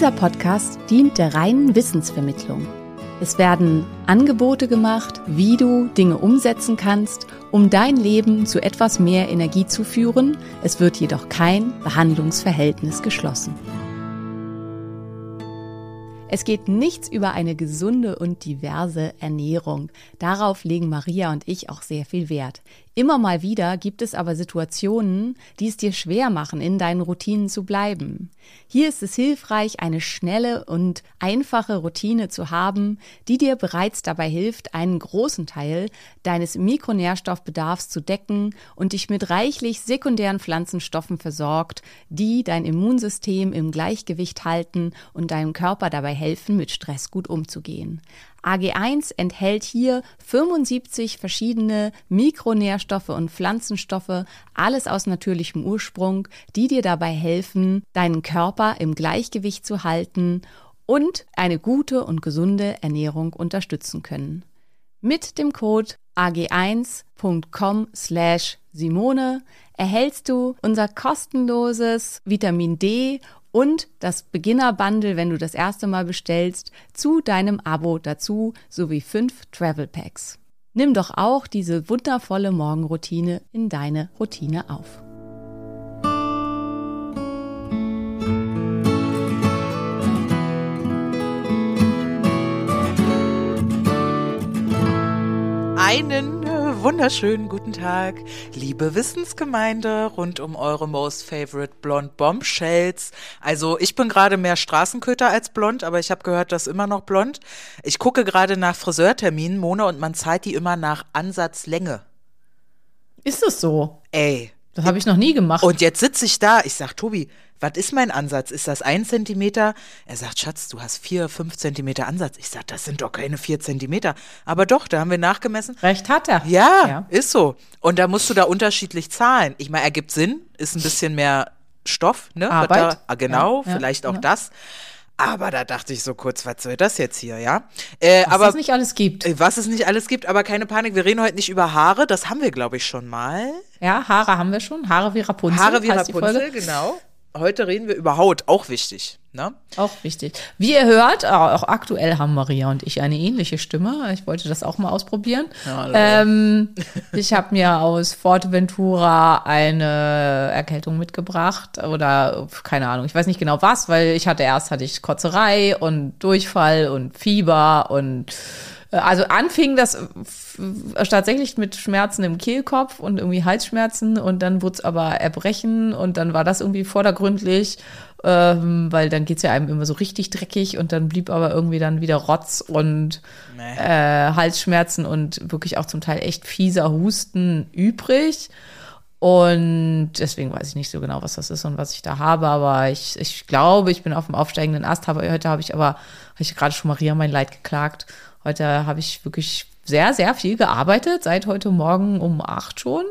Dieser Podcast dient der reinen Wissensvermittlung. Es werden Angebote gemacht, wie du Dinge umsetzen kannst, um dein Leben zu etwas mehr Energie zu führen. Es wird jedoch kein Behandlungsverhältnis geschlossen. Es geht nichts über eine gesunde und diverse Ernährung. Darauf legen Maria und ich auch sehr viel Wert. Immer mal wieder gibt es aber Situationen, die es dir schwer machen, in deinen Routinen zu bleiben. Hier ist es hilfreich, eine schnelle und einfache Routine zu haben, die dir bereits dabei hilft, einen großen Teil deines Mikronährstoffbedarfs zu decken und dich mit reichlich sekundären Pflanzenstoffen versorgt, die dein Immunsystem im Gleichgewicht halten und deinem Körper dabei helfen, mit Stress gut umzugehen. AG1 enthält hier 75 verschiedene Mikronährstoffe und Pflanzenstoffe, alles aus natürlichem Ursprung, die dir dabei helfen, deinen Körper im Gleichgewicht zu halten und eine gute und gesunde Ernährung unterstützen können. Mit dem Code ag1.com slash Simone erhältst du unser kostenloses Vitamin D und das Beginner-Bundle, wenn du das erste Mal bestellst, zu deinem Abo dazu sowie fünf Travel Packs. Nimm doch auch diese wundervolle Morgenroutine in deine Routine auf. Einen wunderschönen guten Tag, liebe Wissensgemeinde rund um eure most favorite blond Bombshells. Also ich bin gerade mehr Straßenköter als blond, aber ich habe gehört, das ist immer noch blond. Ich gucke gerade nach Friseurterminen, Mona, und man zahlt die immer nach Ansatzlänge. Ist es so? Ey. Das habe ich noch nie gemacht. Und jetzt sitze ich da, ich sag, Tobi, was ist mein Ansatz? Ist das ein Zentimeter? Er sagt, Schatz, du hast vier, fünf Zentimeter Ansatz. Ich sag, das sind doch keine vier Zentimeter. Aber doch, da haben wir nachgemessen. Recht hat er. Ja, Ja. ist so. Und da musst du da unterschiedlich zahlen. Ich meine, ergibt Sinn, ist ein bisschen mehr Stoff, ne? Arbeit. Da, ah, genau, Ja, ja, vielleicht auch das. Aber da dachte ich so kurz, was soll das jetzt hier, ja? Äh, Was aber es nicht alles gibt. äh, was es nicht alles gibt, aber keine Panik, wir reden heute nicht über Haare, das haben wir, glaube ich, schon mal. Ja, Haare haben wir schon. Haare wie Rapunzel. Haare wie Rapunzel, genau. Heute reden wir über Haut, auch wichtig, ne? Auch wichtig. Wie ihr hört, auch aktuell haben Maria und ich eine ähnliche Stimme. Ich wollte das auch mal ausprobieren. ähm, ich habe mir aus Forteventura eine Erkältung mitgebracht oder keine Ahnung, ich weiß nicht genau was, weil ich hatte erst hatte ich Kotzerei und Durchfall und Fieber und also anfing das f- tatsächlich mit Schmerzen im Kehlkopf und irgendwie Halsschmerzen und dann wurde es aber Erbrechen und dann war das irgendwie vordergründlich, ähm, weil dann geht's ja einem immer so richtig dreckig und dann blieb aber irgendwie dann wieder Rotz und äh, Halsschmerzen und wirklich auch zum Teil echt fieser Husten übrig. Und deswegen weiß ich nicht so genau, was das ist und was ich da habe, aber ich, ich glaube, ich bin auf dem aufsteigenden Ast. Aber heute habe ich aber, habe ich gerade schon Maria mein Leid geklagt. Heute habe ich wirklich sehr, sehr viel gearbeitet, seit heute Morgen um acht schon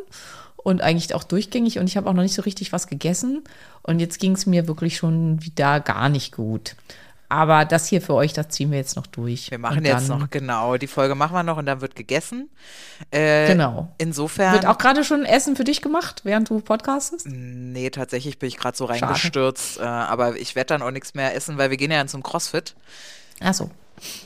und eigentlich auch durchgängig und ich habe auch noch nicht so richtig was gegessen und jetzt ging es mir wirklich schon wieder gar nicht gut. Aber das hier für euch, das ziehen wir jetzt noch durch. Wir machen jetzt noch, genau, die Folge machen wir noch und dann wird gegessen. Äh, Genau. Insofern. Wird auch gerade schon Essen für dich gemacht, während du podcastest? Nee, tatsächlich bin ich gerade so reingestürzt. Äh, aber ich werde dann auch nichts mehr essen, weil wir gehen ja dann zum CrossFit. Ach so.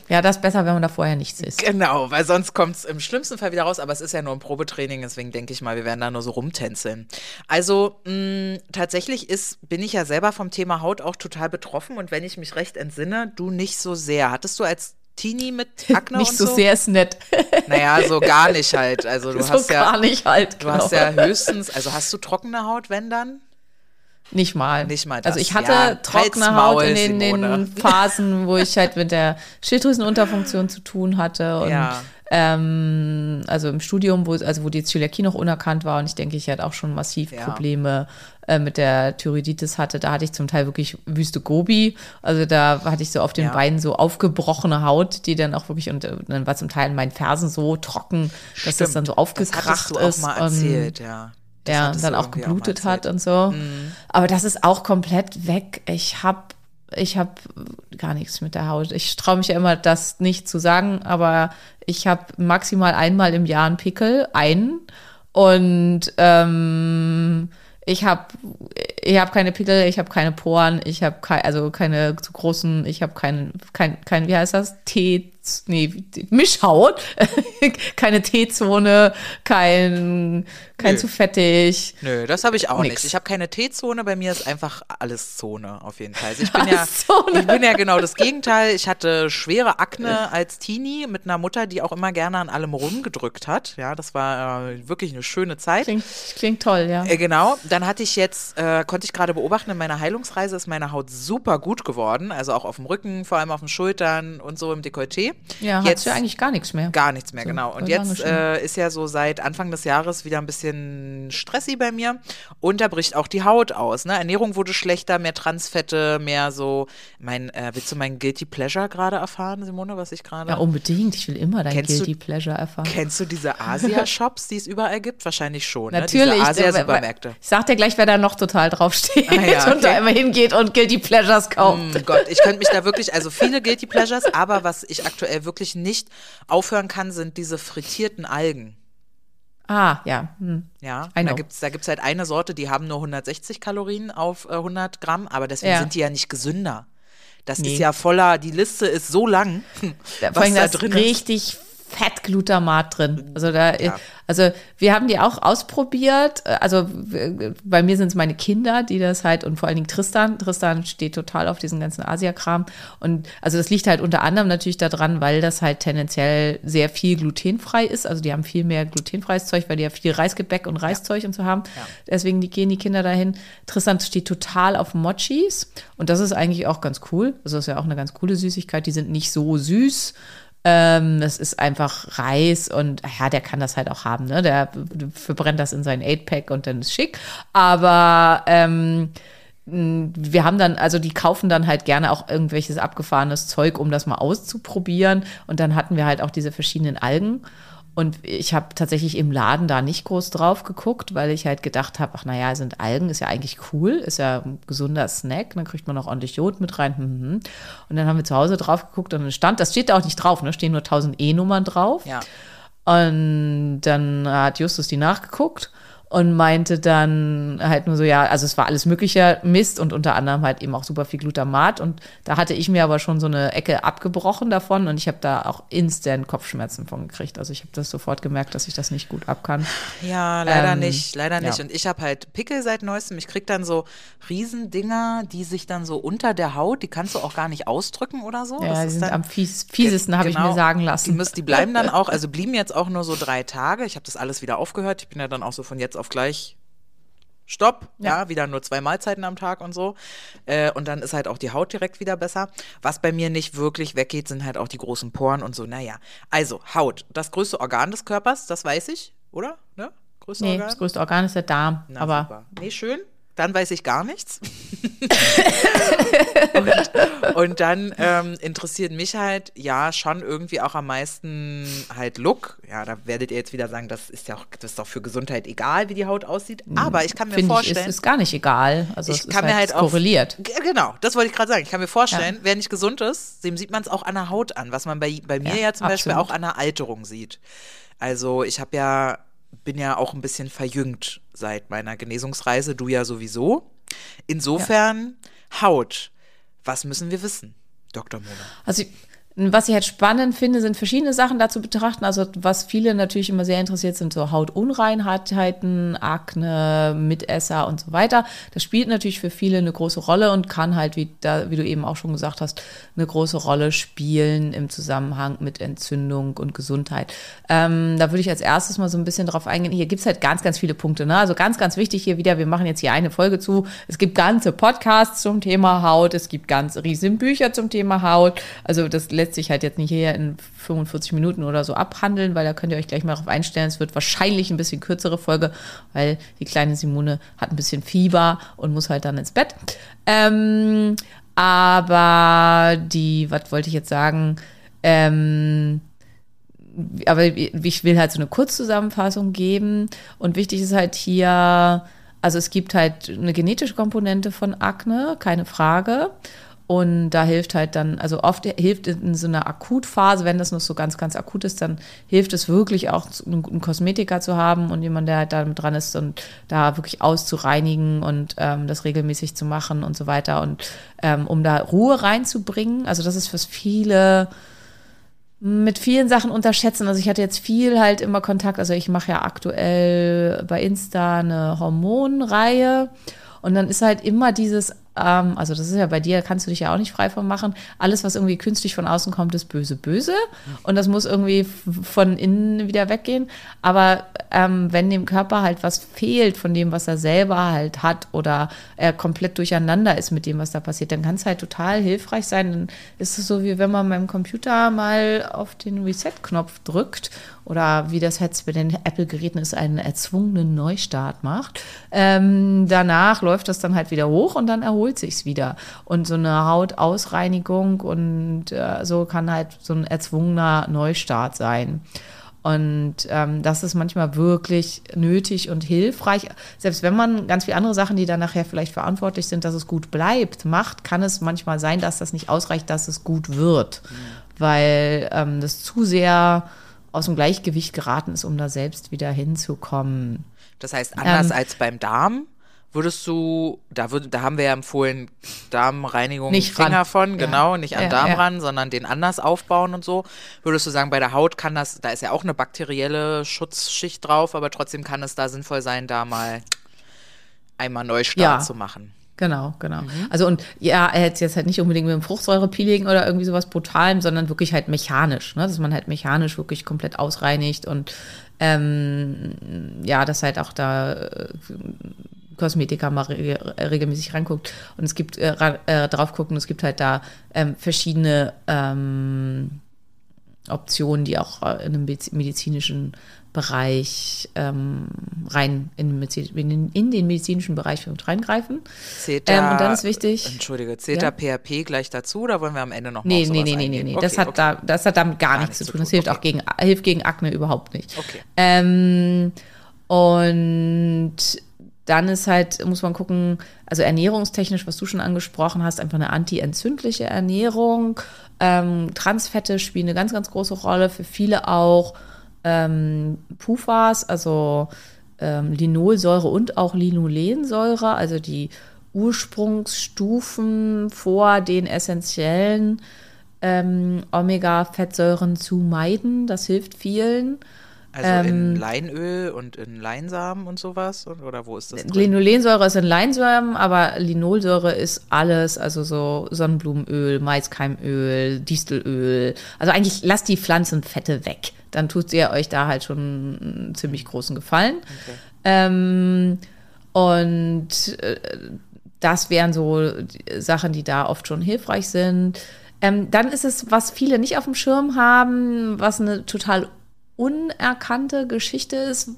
Ja, das ist besser, wenn man da vorher nichts isst. Genau, weil sonst kommt es im schlimmsten Fall wieder raus. Aber es ist ja nur ein Probetraining, deswegen denke ich mal, wir werden da nur so rumtänzeln. Also mh, tatsächlich ist, bin ich ja selber vom Thema Haut auch total betroffen. Und wenn ich mich recht entsinne, du nicht so sehr. Hattest du als Teenie mit Akne Nicht und so, so? sehr ist nett. Naja, so gar nicht halt. Also du so hast ja, gar nicht halt. du hast ja höchstens, also hast du trockene Haut, wenn dann? Nicht mal. Nicht mal Also das. ich hatte Ja, trockene Haut in den, den Phasen, wo ich halt mit der Schilddrüsenunterfunktion zu tun hatte und Ja. ähm, also im Studium, wo also wo die Zöliakie noch unerkannt war und ich denke, ich hatte auch schon massiv Ja. Probleme äh, mit der Thyroiditis hatte. Da hatte ich zum Teil wirklich wüste Gobi. Also da hatte ich so auf den. Beinen so aufgebrochene Haut, die dann auch wirklich und äh, dann war zum Teil in meinen Fersen so trocken, dass das dann so Das aufgekracht hattest du auch ist. mal und- erzählt, ja. Das ja, dann auch geblutet mal hat. Mhm. und so. Aber das ist auch komplett weg. Ich habe ich hab gar nichts mit der Haut. Ich traue mich ja immer, das nicht zu sagen, aber ich habe maximal einmal im Jahr einen Pickel, einen. Und ähm, ich habe ich hab keine Pickel, ich habe keine Poren, ich habe keine, also keine zu großen, ich habe keinen, kein, kein, wie heißt das? T, nee, Mischhaut, keine T-Zone, kein, kein Nö. zu fettig. Nö, das habe ich auch Nix. nicht. Ich habe keine T-Zone, bei mir ist einfach alles Zone auf jeden Fall. Also ich bin ja, Zone. ich bin ja genau das Gegenteil. Ich hatte schwere Akne als Teenie mit einer Mutter, die auch immer gerne an allem rumgedrückt hat. Ja, das war äh, wirklich eine schöne Zeit. Klingt, klingt toll, ja. Äh, genau, dann hatte ich jetzt, äh, konnte ich gerade beobachten, in meiner Heilungsreise ist meine Haut super gut geworden. Also auch auf dem Rücken, vor allem auf den Schultern und so im Dekolleté. Ja, jetzt du ja eigentlich gar nichts mehr. Gar nichts mehr, So, genau. Und jetzt äh, ist ja so seit Anfang des Jahres wieder ein bisschen stressy bei mir und da bricht auch die Haut aus. Ne? Ernährung wurde schlechter, mehr Transfette, mehr so. Mein, äh, willst du mein Guilty Pleasure gerade erfahren, Simone, was ich gerade? Ja, unbedingt. Ich will immer dein Kennst du- Guilty Pleasure erfahren. Kennst du diese Asia-Shops, die es überall gibt? Wahrscheinlich schon. Natürlich. Ne? Diese äh, Asia-Supermärkte. Ich sag dir gleich, wer da noch total draufsteht Ah ja, und da okay. immer hingeht und Guilty Pleasures kauft. Oh Gott, ich könnte mich da wirklich, also viele Guilty Pleasures, aber was ich aktuell wirklich nicht aufhören kann, sind diese frittierten Algen. Ah, ja. Hm. Ja, da know. gibt's da gibt's halt eine Sorte, die haben nur 160 Kalorien auf äh, 100 Gramm, aber deswegen Ja. sind die ja nicht gesünder. Das Nee. ist ja voller, die Liste ist so lang, Da, was da drin ist. richtig Fettglutamat drin. Also da, Ja. also wir haben die auch ausprobiert. Also w- bei mir sind es meine Kinder, die das halt und vor allen Dingen Tristan. Tristan steht total auf diesen ganzen Asia-Kram. Und also das liegt halt unter anderem natürlich daran, weil das halt tendenziell sehr viel glutenfrei ist. Also die haben viel mehr glutenfreies Zeug, weil die ja viel Reisgebäck und Reiszeug und so haben. Deswegen die, gehen die Kinder dahin. Tristan steht total auf Mochis und das ist eigentlich auch ganz cool. Also das ist ja auch eine ganz coole Süßigkeit. Die sind nicht so süß. Ähm, das ist einfach Reis und ja, der kann das halt auch haben, ne? Der verbrennt das in sein 8-Pack und dann ist schick. Aber ähm, wir haben dann, also die kaufen dann halt gerne auch irgendwelches abgefahrenes Zeug, um das mal auszuprobieren. Und dann hatten wir halt auch diese verschiedenen Algen. Und ich habe tatsächlich im Laden da nicht groß drauf geguckt, weil ich halt gedacht habe, ach naja, sind Algen, ist ja eigentlich cool, ist ja ein gesunder Snack, dann kriegt man auch ordentlich Jod mit rein. hm, hm. Und dann haben wir zu Hause drauf geguckt und dann stand, das steht da auch nicht drauf, ne? stehen nur 1000 E-Nummern drauf. Ja. Und dann hat Justus die nachgeguckt und meinte dann halt nur so, ja, also es war alles mögliche Mist und unter anderem halt eben auch super viel Glutamat. Und da hatte ich mir aber schon so eine Ecke abgebrochen davon und ich habe da auch instant Kopfschmerzen von gekriegt. Also ich habe das sofort gemerkt, dass ich das nicht gut ab kann. Ja, leider Ähm, nicht, leider nicht. ja. Und ich habe halt Pickel seit neuestem. Ich krieg dann so Riesendinger, die sich dann so unter der Haut, die kannst du auch gar nicht ausdrücken oder so. Ja, Das die ist sind dann- am fies, fiesesten, habe ich Genau. mir sagen Die, lassen. müssen, die bleiben dann auch, also blieben jetzt auch nur so drei Tage. Ich habe das alles wieder aufgehört. Ich bin ja dann auch so von jetzt auf gleich Stopp, ja. wieder nur zwei Mahlzeiten am Tag und so. Äh, und dann ist halt auch die Haut direkt wieder besser. Was bei mir nicht wirklich weggeht, sind halt auch die großen Poren und so. Naja, also Haut, das größte Organ des Körpers, das weiß ich, oder? Ne? Größte Nee, Organ? das größte Organ ist der Darm. Na, aber super. Nee, schön. Dann weiß ich gar nichts. und, und dann ähm, interessiert mich halt, ja, schon irgendwie auch am meisten halt Look. Ja, da werdet ihr jetzt wieder sagen, das ist ja auch, das ist doch für Gesundheit egal, wie die Haut aussieht. Aber ich kann mir finde ich, vorstellen. ist, ist gar nicht egal. Also ich es kann ist mir halt, halt auch korreliert. G- Genau, das wollte ich gerade sagen. Ich kann mir vorstellen, wer nicht gesund ist, dem sieht man es auch an der Haut an, was man bei, bei mir Ja, ja, zum Beispiel absolut. auch an der Alterung sieht. Also ich habe ja, bin ja auch ein bisschen verjüngt seit meiner Genesungsreise, du ja sowieso. Insofern Haut. Was müssen wir wissen, Dr. Mona? Also Was ich halt spannend finde, sind verschiedene Sachen dazu betrachten. Also was viele natürlich immer sehr interessiert sind, so Hautunreinheiten, Akne, Mitesser und so weiter. Das spielt natürlich für viele eine große Rolle und kann halt, wie, da, wie du eben auch schon gesagt hast, eine große Rolle spielen im Zusammenhang mit Entzündung und Gesundheit. Ähm, da würde ich als erstes mal so ein bisschen drauf eingehen. Hier gibt's halt ganz, ganz viele Punkte. Ne? Also ganz, ganz wichtig hier wieder, wir machen jetzt hier eine Folge zu. Es gibt ganze Podcasts zum Thema Haut, es gibt ganz riesen Bücher zum Thema Haut. Also das lässt sich halt jetzt nicht hier in 45 Minuten oder so abhandeln, weil da könnt ihr euch gleich mal darauf einstellen. Es wird wahrscheinlich ein bisschen kürzere Folge, weil die kleine Simone hat ein bisschen Fieber und muss halt dann ins Bett. Ähm, aber die, was wollte ich jetzt sagen? Ähm, aber ich will halt so eine Kurzzusammenfassung geben. Und wichtig ist halt hier, also es gibt halt eine genetische Komponente von Akne, keine Frage. Und da hilft halt dann, also oft hilft in so einer Akutphase, wenn das noch so ganz, ganz akut ist, dann hilft es wirklich auch, einen Kosmetiker zu haben und jemand, der halt da dran ist und da wirklich auszureinigen und ähm, das regelmäßig zu machen und so weiter. Und ähm, um da Ruhe reinzubringen, also das ist fürs viele mit vielen Sachen unterschätzen. Also ich hatte jetzt viel halt immer Kontakt, also ich mache ja aktuell bei Insta eine Hormonreihe und dann ist halt immer dieses ähm, also das ist ja bei dir, kannst du dich ja auch nicht frei von machen. Alles, was irgendwie künstlich von außen kommt, ist böse, böse. Und das muss irgendwie von innen wieder weggehen. Aber ähm, wenn dem Körper halt was fehlt von dem, was er selber halt hat oder er komplett durcheinander ist mit dem, was da passiert, dann kann es halt total hilfreich sein. Dann ist es so, wie wenn man beim Computer mal auf den Reset-Knopf drückt oder wie das jetzt bei den Apple-Geräten ist, einen erzwungenen Neustart macht. Ähm, danach läuft das dann halt wieder hoch und dann erholt sich's wieder. Und so eine Hautausreinigung und äh, so kann halt so ein erzwungener Neustart sein. Und ähm, das ist manchmal wirklich nötig und hilfreich. Selbst wenn man ganz viele andere Sachen, die dann nachher vielleicht verantwortlich sind, dass es gut bleibt, macht, kann es manchmal sein, dass das nicht ausreicht, dass es gut wird. Mhm. Weil ähm, das zu sehr aus dem Gleichgewicht geraten ist, um da selbst wieder hinzukommen. Das heißt, anders ähm, als beim Darm, würdest du, da, würd, da haben wir ja empfohlen, Darmreinigung nicht Finger ran. von, ja. genau, nicht an ja, Darm ja. ran, sondern den anders aufbauen und so. Würdest du sagen, bei der Haut kann das, da ist ja auch eine bakterielle Schutzschicht drauf, aber trotzdem kann es da sinnvoll sein, da mal einmal Neustart zu machen. Genau, genau. Also und ja, er hätte jetzt halt nicht unbedingt mit dem Fruchtsäurepeeling oder irgendwie sowas Brutalem, sondern wirklich halt mechanisch, ne? dass man halt mechanisch wirklich komplett ausreinigt und ähm, ja, dass halt auch da äh, Kosmetiker mal re regelmäßig reinguckt und es gibt äh, äh, drauf gucken, es gibt halt da ähm, verschiedene ähm, Optionen, die auch äh, in einem mediz- medizinischen Bereich ähm, rein in, den in, den, in den medizinischen Bereich mit reingreifen. Zählt Ähm, und dann ist wichtig- Entschuldige, zählt Ja? PHP gleich dazu oder wollen wir am Ende noch mal Nee, nee, nee, nee, nee, nee. Okay, das, hat okay. da, das hat damit gar, nichts zu tun. Das hilft okay. auch gegen, hilft gegen Akne überhaupt nicht. Okay. Ähm, und dann ist halt, muss man gucken, also ernährungstechnisch, was du schon angesprochen hast, einfach eine anti-entzündliche Ernährung. Ähm, Transfette spielen eine ganz, ganz große Rolle, für viele auch ähm, PUFAs, also ähm, Linolsäure und auch Linolensäure, also die Ursprungsstufen vor den essentiellen ähm, Omega-Fettsäuren zu meiden. Das hilft vielen. Also Ähm, in Leinöl und in Leinsamen und sowas? Oder wo ist das drin? Linolensäure ist in Leinsäuren, aber Linolsäure ist alles, also so Sonnenblumenöl, Maiskeimöl, Distelöl. Also eigentlich lasst die Pflanzenfette weg. Dann tut ihr euch da halt schon einen ziemlich großen Gefallen. Ähm, und äh, das wären so die Sachen, die da oft schon hilfreich sind. Ähm, dann ist es, was viele nicht auf dem Schirm haben, was eine total unerkannte Geschichte ist,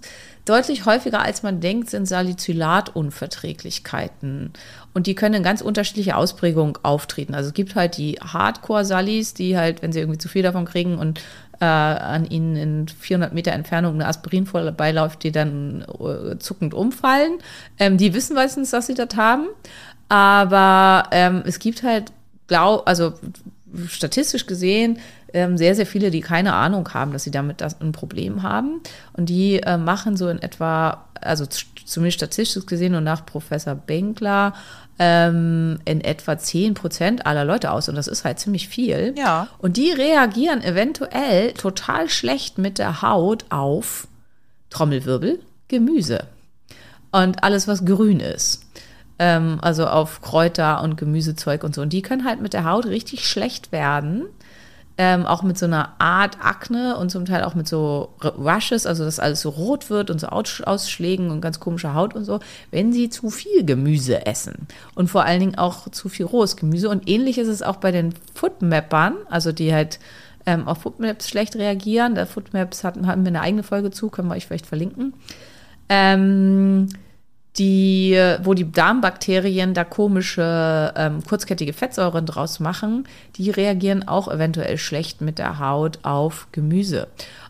deutlich häufiger als man denkt, sind Salicylatunverträglichkeiten. Und die können in ganz unterschiedliche Ausprägung auftreten. Also es gibt halt die Hardcore-Salis, die halt, wenn sie irgendwie zu viel davon kriegen und äh, an ihnen in 400 Meter Entfernung eine Aspirin vorbeiläuft, die dann äh, zuckend umfallen. Ähm, die wissen meistens, dass sie das haben. Aber ähm, es gibt halt, glaub, also statistisch gesehen ähm, sehr, sehr viele, die keine Ahnung haben, dass sie damit das ein Problem haben. Und die äh, machen so in etwa, also zumindest statistisch gesehen und nach Professor Benkler, ähm, in etwa 10 Prozent aller Leute aus. Und das ist halt ziemlich viel. Ja. Und die reagieren eventuell total schlecht mit der Haut auf Trommelwirbel, Gemüse und alles, was grün ist. Ähm, also auf Kräuter und Gemüsezeug und so. Und die können halt mit der Haut richtig schlecht werden. Ähm, auch mit so einer Art Akne und zum Teil auch mit so Rushes, also dass alles so rot wird und so Aus Ausschlägen und ganz komische Haut und so, wenn sie zu viel Gemüse essen. Und vor allen Dingen auch zu viel rohes Gemüse. Und ähnlich ist es auch bei den Foodmappern, also die halt ähm, auf Foodmaps schlecht reagieren. Der Foodmaps hatten, hatten wir eine eigene Folge zu, können wir euch vielleicht verlinken. Ähm, die, wo die Darmbakterien da komische ähm, kurzkettige Fettsäuren draus machen, die reagieren auch eventuell schlecht mit der Haut auf Gemüse.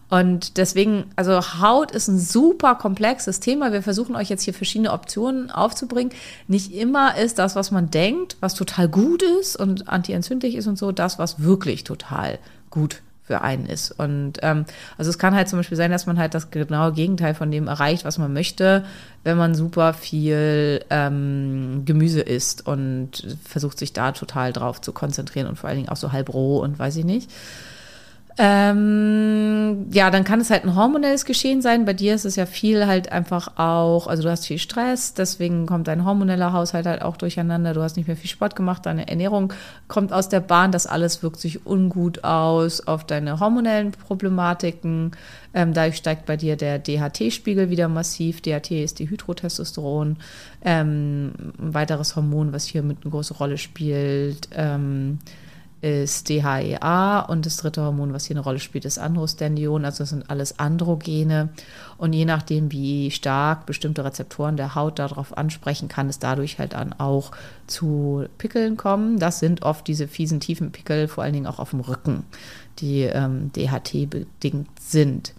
Und deswegen, also Haut ist ein super komplexes Thema. Wir versuchen euch jetzt hier verschiedene Optionen aufzubringen. Nicht immer ist das, was man denkt, was total gut ist und antientzündlich ist und so, das, was wirklich total gut für einen ist. Und ähm, also es kann halt zum Beispiel sein, dass man halt das genaue Gegenteil von dem erreicht, was man möchte, wenn man super viel ähm, Gemüse isst und versucht sich da total drauf zu konzentrieren und vor allen Dingen auch so halb roh und weiß ich nicht. Ähm, ja, dann kann es halt ein hormonelles Geschehen sein. Bei dir ist es ja viel halt einfach auch, also du hast viel Stress, deswegen kommt dein hormoneller Haushalt halt auch durcheinander. Du hast nicht mehr viel Sport gemacht, deine Ernährung kommt aus der Bahn. Das alles wirkt sich ungut aus auf deine hormonellen Problematiken. Ähm, dadurch steigt bei dir der DHT-Spiegel wieder massiv. DHT ist die Hydrotestosteron, ähm, ein weiteres Hormon, was hier mit eine große Rolle spielt. Ähm, ist DHEA und das dritte Hormon, was hier eine Rolle spielt, ist Androstendion. Also das sind alles Androgene. Und je nachdem, wie stark bestimmte Rezeptoren der Haut darauf ansprechen, kann es dadurch halt dann auch zu Pickeln kommen. Das sind oft diese fiesen, tiefen Pickel, vor allen Dingen auch auf dem Rücken, die ähm, DHT-bedingt sind.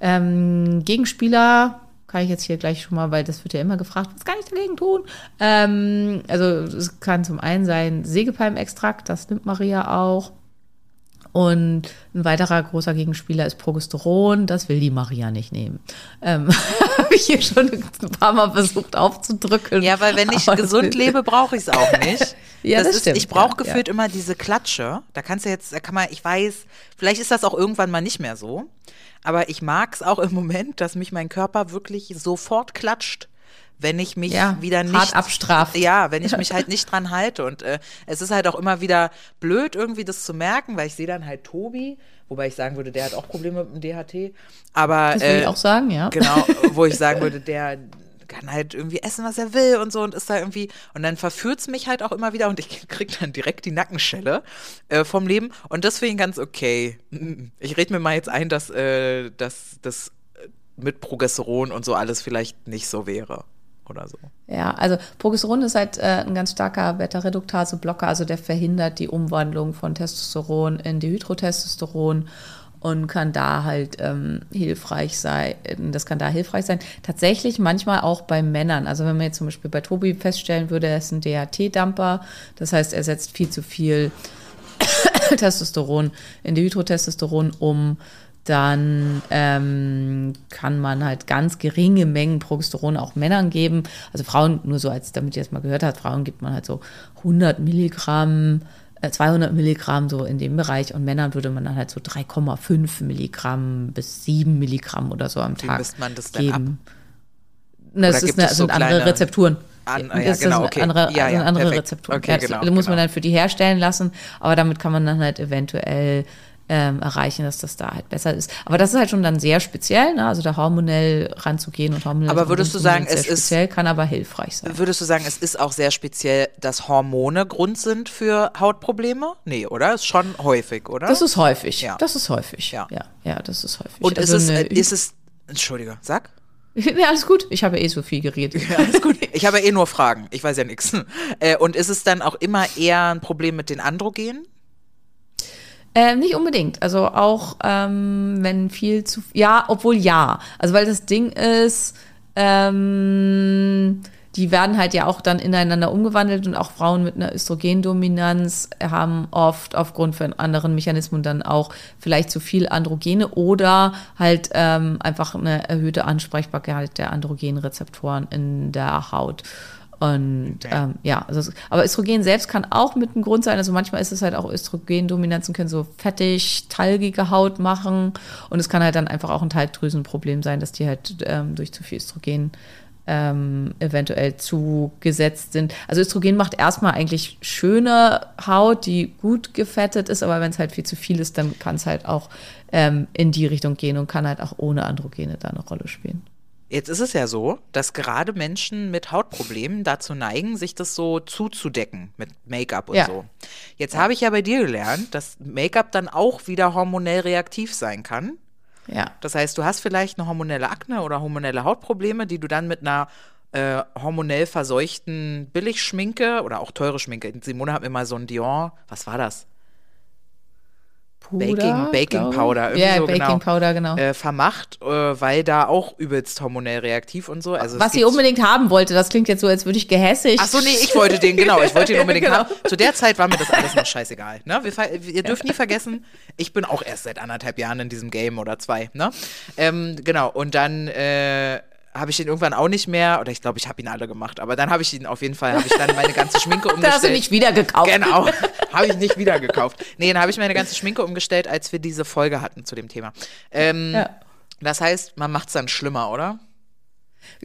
Ähm, Gegenspieler kann ich jetzt hier gleich schon mal, weil das wird ja immer gefragt, was kann ich dagegen tun? Ähm, also es kann zum einen sein Sägepalmextrakt, das nimmt Maria auch. Und ein weiterer großer Gegenspieler ist Progesteron. Das will die Maria nicht nehmen. Ähm, Habe ich hier schon ein paar Mal versucht aufzudrücken. Ja, weil wenn ich gesund lebe, brauche ich es auch nicht. ja, das, das ist, stimmt. Ich brauche ja, gefühlt ja. immer diese Klatsche. Da kannst du jetzt, da kann man, ich weiß, vielleicht ist das auch irgendwann mal nicht mehr so. Aber ich mag es auch im Moment, dass mich mein Körper wirklich sofort klatscht wenn ich mich Ja, wieder nicht hart abstraft. Ja, wenn ich mich halt nicht dran halte und äh, es ist halt auch immer wieder blöd irgendwie das zu merken, weil ich sehe dann halt Tobi, wobei ich sagen würde, der hat auch Probleme mit dem DHT, aber Das will äh, ich auch sagen, ja. Genau, wo ich sagen würde, der kann halt irgendwie essen, was er will und so und ist da irgendwie und dann verführt's mich halt auch immer wieder und ich krieg dann direkt die Nackenschelle äh, vom Leben und ich ganz okay. Ich rede mir mal jetzt ein, dass äh, dass das mit Progesteron und so alles vielleicht nicht so wäre oder so. Ja, also Progesteron ist halt äh, ein ganz starker Beta-Reduktase-Blocker, also der verhindert die Umwandlung von Testosteron in Dihydrotestosteron und kann da halt ähm, hilfreich sein. Das kann da hilfreich sein. Tatsächlich manchmal auch bei Männern. Also wenn man jetzt zum Beispiel bei Tobi feststellen würde, er ist ein DHT-Damper, das heißt, er setzt viel zu viel Testosteron in Dihydrotestosteron um, dann ähm, kann man halt ganz geringe Mengen Progesteron auch Männern geben. Also Frauen, nur so als, damit ihr das mal gehört habt, Frauen gibt man halt so 100 Milligramm, 200 Milligramm so in dem Bereich und Männern würde man dann halt so 3,5 Milligramm bis 7 Milligramm oder so am Wie Tag misst man das denn geben. ab? Na, Das ist eine, es so sind andere Rezepturen. An- ah ja, Das genau, sind okay. andere, Ja, sind ja, andere. Rezepturen. Okay, ja, genau, das muss man genau. dann für die herstellen lassen, aber damit kann man dann halt eventuell ähm, erreichen, dass das da halt besser ist. Aber das ist halt schon dann sehr speziell, ne? also da hormonell ranzugehen und hormonell Aber würdest du sagen, es ist- speziell, kann aber hilfreich sein. Würdest du sagen, es ist auch sehr speziell, dass Hormone Grund sind für Hautprobleme? Nee, oder? Ist schon häufig, oder? Das ist häufig. Ja. Das ist häufig. Ja. ja, ja, das ist häufig. Und Also ist, es, äh, ist es, Entschuldige, sag. nee, alles gut. Ich habe eh so viel geredet. Alles gut. Ich habe ja eh nur Fragen. Ich weiß ja nichts. Und ist es dann auch immer eher ein Problem mit den Androgenen? Ähm, nicht unbedingt. Also auch ähm, wenn viel zu ja, obwohl ja. Also weil das Ding ist, ähm, die werden halt ja auch dann ineinander umgewandelt und auch Frauen mit einer Östrogendominanz haben oft aufgrund von anderen Mechanismen dann auch vielleicht zu viel Androgene oder halt ähm, einfach eine erhöhte Ansprechbarkeit der Androgenrezeptoren in der Haut. Und ähm, ja, also, aber Östrogen selbst kann auch mit einem Grund sein. Also manchmal ist es halt auch Östrogendominanzen können so fettig, talgige Haut machen. Und es kann halt dann einfach auch ein Talgdrüsenproblem sein, dass die halt ähm, durch zu viel Östrogen ähm, eventuell zugesetzt sind. Also Östrogen macht erstmal eigentlich schöne Haut, die gut gefettet ist, aber wenn es halt viel zu viel ist, dann kann es halt auch ähm, in die Richtung gehen und kann halt auch ohne Androgene da eine Rolle spielen. Jetzt ist es ja so, dass gerade Menschen mit Hautproblemen dazu neigen, sich das so zuzudecken mit Make-up und Ja. so. Jetzt habe ich ja bei dir gelernt, dass Make-up dann auch wieder hormonell reaktiv sein kann. Ja. Das heißt, du hast vielleicht eine hormonelle Akne oder hormonelle Hautprobleme, die du dann mit einer äh, hormonell verseuchten Billigschminke oder auch teure Schminke. Simone hat mir mal so ein Dior, was war das? Baking, Baking. Powder, irgendwie Ja, so, Baking genau. Powder, genau. Äh, vermacht, äh, weil da auch übelst hormonell reaktiv und so. Also Was sie unbedingt haben wollte, das klingt jetzt so, als würde ich gehässig. Ach so, nee, ich wollte den, genau, ich wollte ihn unbedingt Genau. haben. Zu der Zeit war mir das alles noch scheißegal. Ne? Wir, ihr dürft nie vergessen, ich bin auch erst seit anderthalb Jahren in diesem Game oder zwei. Ne? Ähm, genau, und dann äh, habe ich ihn irgendwann auch nicht mehr, oder ich glaube, ich habe ihn alle gemacht, aber dann habe ich ihn auf jeden Fall, habe ich dann meine ganze Schminke umgestellt. Hast du nicht wieder gekauft. Genau, habe ich nicht wieder gekauft. Nee, dann habe ich meine ganze Schminke umgestellt, als wir diese Folge hatten zu dem Thema. Ähm, Ja. Das heißt, man macht es dann schlimmer, oder?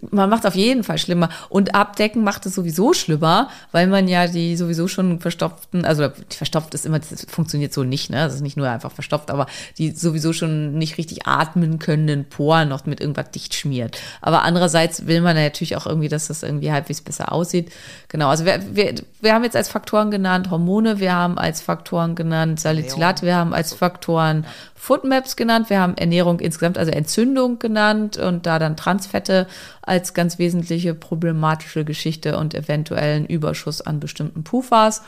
Man macht auf jeden Fall schlimmer. Und abdecken macht es sowieso schlimmer, weil man ja die sowieso schon verstopften, also verstopft ist immer, das funktioniert so nicht, ne? Das ist nicht nur einfach verstopft, aber die sowieso schon nicht richtig atmen können Poren noch mit irgendwas dicht schmiert. Aber andererseits will man ja natürlich auch irgendwie, dass das irgendwie halbwegs besser aussieht. Genau, also wir, wir, wir haben jetzt als Faktoren genannt Hormone, wir haben als Faktoren genannt Salicylate, wir haben als Faktoren Foodmaps genannt, wir haben Ernährung insgesamt, also Entzündung genannt und da dann Transfette als ganz wesentliche problematische Geschichte und eventuellen Überschuss an bestimmten Pufas.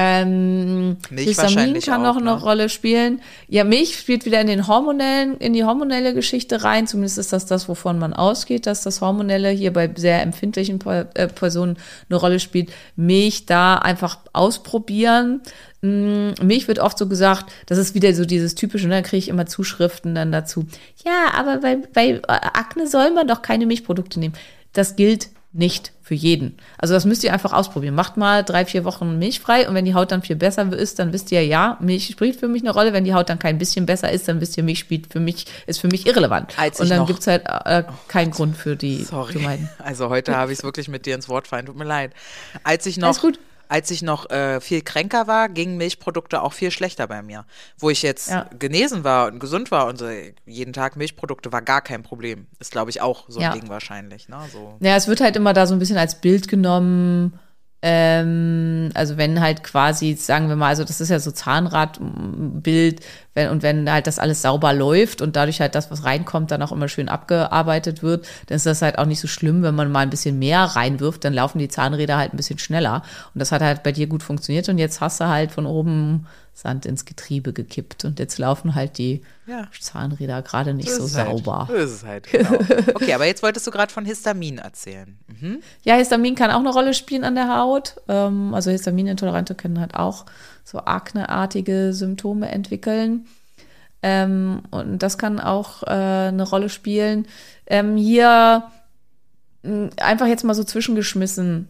Ähm, Milch Histamin kann auch, noch eine ne? Rolle spielen. Ja, Milch spielt wieder in den hormonellen, in die hormonelle Geschichte rein. Zumindest ist das das, wovon man ausgeht, dass das Hormonelle hier bei sehr empfindlichen äh, Personen eine Rolle spielt. Milch da einfach ausprobieren. Mm, Milch wird oft so gesagt, das ist wieder so dieses typische, ne, da kriege ich immer Zuschriften dann dazu. Ja, aber bei, bei äh, Akne soll man doch keine Milchprodukte nehmen. Das gilt nicht für jeden. Also das müsst ihr einfach ausprobieren. Macht mal drei, vier Wochen milchfrei und wenn die Haut dann viel besser ist, dann wisst ihr, ja, Milch spielt für mich eine Rolle. Wenn die Haut dann kein bisschen besser ist, dann wisst ihr, Milch spielt für mich, ist für mich irrelevant. Als und dann noch- gibt's halt äh, keinen Grund für die Sorry. zu meiden. Also heute habe ich es wirklich mit dir ins Wort fallen, tut mir leid. Als ich noch, Alles gut. Als ich noch äh, viel kränker war, gingen Milchprodukte auch viel schlechter bei mir. Wo ich jetzt Ja. genesen war und gesund war und so, jeden Tag Milchprodukte war gar kein Problem. Ist, glaube ich, auch so ein Ja. Ding wahrscheinlich. Ne? So. Ja, es wird halt immer da so ein bisschen als Bild genommen. Ähm, also wenn halt quasi, sagen wir mal, also das ist ja so Zahnradbild, wenn, und wenn halt das alles sauber läuft und dadurch halt das, was reinkommt, dann auch immer schön abgearbeitet wird, dann ist das halt auch nicht so schlimm, wenn man mal ein bisschen mehr reinwirft, dann laufen die Zahnräder halt ein bisschen schneller. Und das hat halt bei dir gut funktioniert und jetzt hast du halt von oben Sand ins Getriebe gekippt und jetzt laufen halt die Ja. Zahnräder gerade nicht so ist halt. sauber. So ist es halt, genau. Okay, aber jetzt wolltest du gerade von Histamin erzählen. Mhm. Ja, Histamin kann auch eine Rolle spielen an der Haut. Ähm, also Histaminintolerante können halt auch so akneartige Symptome entwickeln. Ähm, und das kann auch äh, eine Rolle spielen. Ähm, hier einfach jetzt mal so zwischengeschmissen.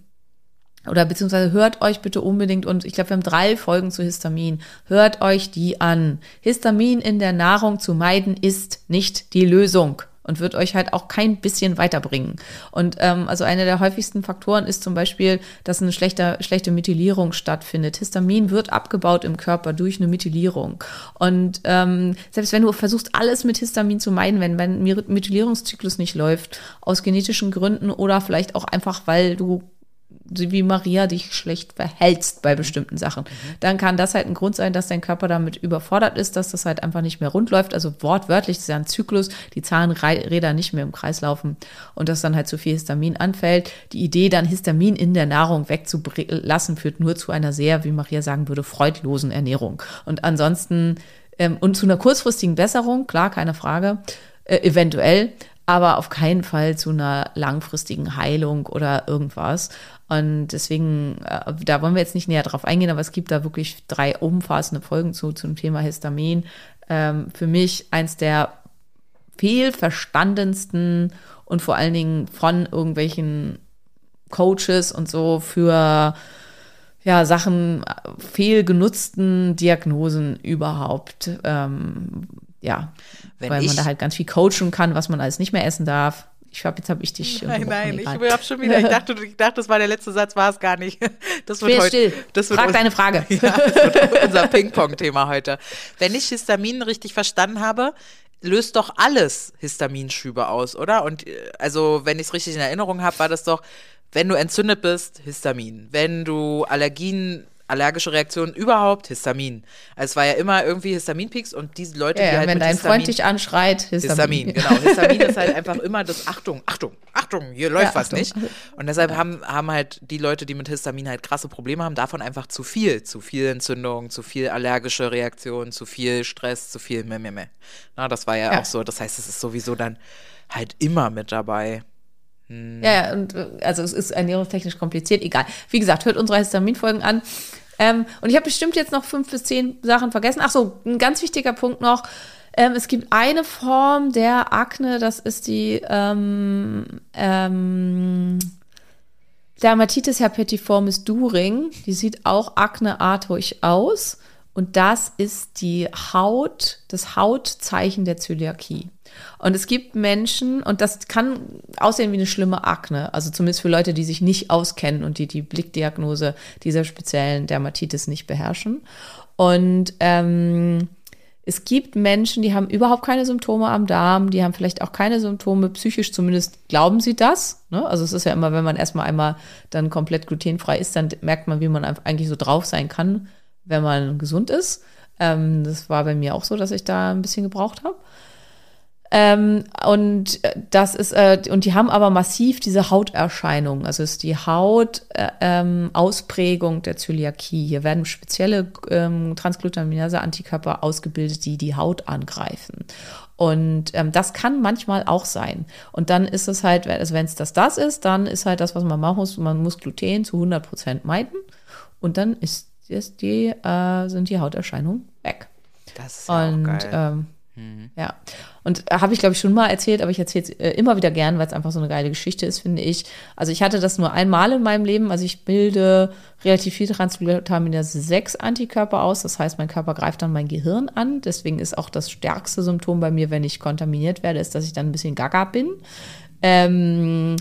Oder beziehungsweise hört euch bitte unbedingt, und ich glaube, wir haben drei Folgen zu Histamin, hört euch die an. Histamin in der Nahrung zu meiden ist nicht die Lösung und wird euch halt auch kein bisschen weiterbringen. Und ähm, also einer der häufigsten Faktoren ist zum Beispiel, dass eine schlechte, schlechte Methylierung stattfindet. Histamin wird abgebaut im Körper durch eine Methylierung. Und ähm, selbst wenn du versuchst, alles mit Histamin zu meiden, wenn dein Methylierungszyklus nicht läuft, aus genetischen Gründen oder vielleicht auch einfach, weil du wie Maria dich schlecht verhältst bei bestimmten Sachen, dann kann das halt ein Grund sein, dass dein Körper damit überfordert ist, dass das halt einfach nicht mehr rund läuft. Also wortwörtlich, das ist ja ein Zyklus, die Zahnräder nicht mehr im Kreis laufen und dass dann halt zu viel Histamin anfällt. Die Idee, dann Histamin in der Nahrung wegzulassen, führt nur zu einer sehr, wie Maria sagen würde, freudlosen Ernährung. Und ansonsten, ähm, und zu einer kurzfristigen Besserung, klar, keine Frage, äh, eventuell, aber auf keinen Fall zu einer langfristigen Heilung oder irgendwas. Und deswegen, äh, da wollen wir jetzt nicht näher drauf eingehen, aber es gibt da wirklich drei umfassende Folgen zu zum Thema Histamin. Ähm, für mich eins der fehlverstandensten und vor allen Dingen von irgendwelchen Coaches und so für ja, Sachen, fehlgenutzten Diagnosen überhaupt. Ähm, ja, Wenn weil man da halt ganz viel coachen kann, was man alles nicht mehr essen darf. Ich glaube, jetzt habe ich dich. Nein, nein, ich egal. hab schon wieder, ich dachte, ich dachte, das war der letzte Satz, war es gar nicht. Das wird Still, heute, still. das wird Frag deine Frage. Ja, das wird unser Ping-Pong-Thema heute. Wenn ich Histamin richtig verstanden habe, löst doch alles Histaminschübe aus, oder? Und äh, also, wenn ich es richtig in Erinnerung habe, war das doch, wenn du entzündet bist, Histamin. Wenn du Allergien, allergische Reaktionen überhaupt, Histamin. Also es war ja immer irgendwie Histaminpeaks und diese Leute, Ja, die ja, halt wenn dein Histamin, Freund dich anschreit, Histamin. Histamin, genau. Histamin ist halt einfach immer das Achtung, Achtung, Achtung, hier läuft Ja, was Achtung. nicht. Und deshalb haben, haben halt die Leute, die mit Histamin halt krasse Probleme haben, davon einfach zu viel. Zu viel Entzündung, zu viel allergische Reaktion, zu viel Stress, zu viel meh, meh, meh. Na, das war ja, Ja. auch so. Das heißt, es ist sowieso dann halt immer mit dabei. Ja, ja, und äh, also es ist ernährungstechnisch kompliziert, egal. Wie gesagt, hört unsere Histaminfolgen an. Ähm, und ich habe bestimmt jetzt noch fünf bis zehn Sachen vergessen. Ach so, ein ganz wichtiger Punkt noch. Ähm, es gibt eine Form der Akne, das ist die ähm, ähm, Dermatitis herpetiformis During. Die sieht auch akneartig aus. Und das ist die Haut, das Hautzeichen der Zöliakie. Und es gibt Menschen, und das kann aussehen wie eine schlimme Akne, also zumindest für Leute, die sich nicht auskennen und die die Blickdiagnose dieser speziellen Dermatitis nicht beherrschen. Und ähm, es gibt Menschen, die haben überhaupt keine Symptome am Darm, die haben vielleicht auch keine Symptome, psychisch zumindest glauben sie das. Ne? Also es ist ja immer, wenn man erstmal einmal dann komplett glutenfrei ist, dann merkt man, wie man eigentlich so drauf sein kann, wenn man gesund ist. Ähm, das war bei mir auch so, dass ich da ein bisschen gebraucht habe. Ähm, und das ist, äh, und die haben aber massiv diese Hauterscheinungen. Also ist die Haut äh, ähm, der Zöliakie. Hier werden spezielle ähm, Transglutaminase-Antikörper ausgebildet, die die Haut angreifen. Und ähm, das kann manchmal auch sein. Und dann ist es halt, also wenn es das das ist, dann ist halt das, was man machen muss, man muss Gluten zu 100 Prozent meiden. Und dann ist, ist die, äh, sind die Hauterscheinungen weg. Das ist ja Und auch geil. ähm, ja, und äh, habe ich glaube ich schon mal erzählt, aber ich erzähle es äh, immer wieder gern, weil es einfach so eine geile Geschichte ist, finde ich. Also ich hatte das nur einmal in meinem Leben. Also ich bilde relativ viel Transglutaminase 6 Antikörper aus. Das heißt, mein Körper greift dann mein Gehirn an. Deswegen ist auch das stärkste Symptom bei mir, wenn ich kontaminiert werde, ist, dass ich dann ein bisschen gaga bin. Ähm,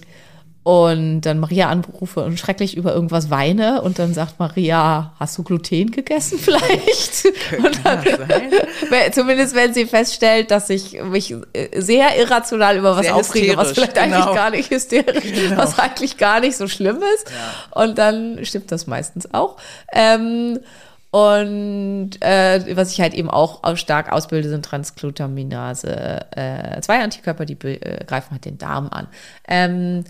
und dann Maria anrufe und schrecklich über irgendwas weine und dann sagt Maria, hast du Gluten gegessen vielleicht? Dann, Zumindest wenn sie feststellt, dass ich mich äh, sehr irrational über was Sehr aufrege, was vielleicht eigentlich genau. gar nicht hysterisch, was eigentlich gar nicht so schlimm ist. Und dann stimmt das meistens auch. Ähm, und äh, was ich halt eben auch au- stark ausbilde, sind Transglutaminase äh, zwei Antikörper, die äh, greifen halt den Darm an. Ähm,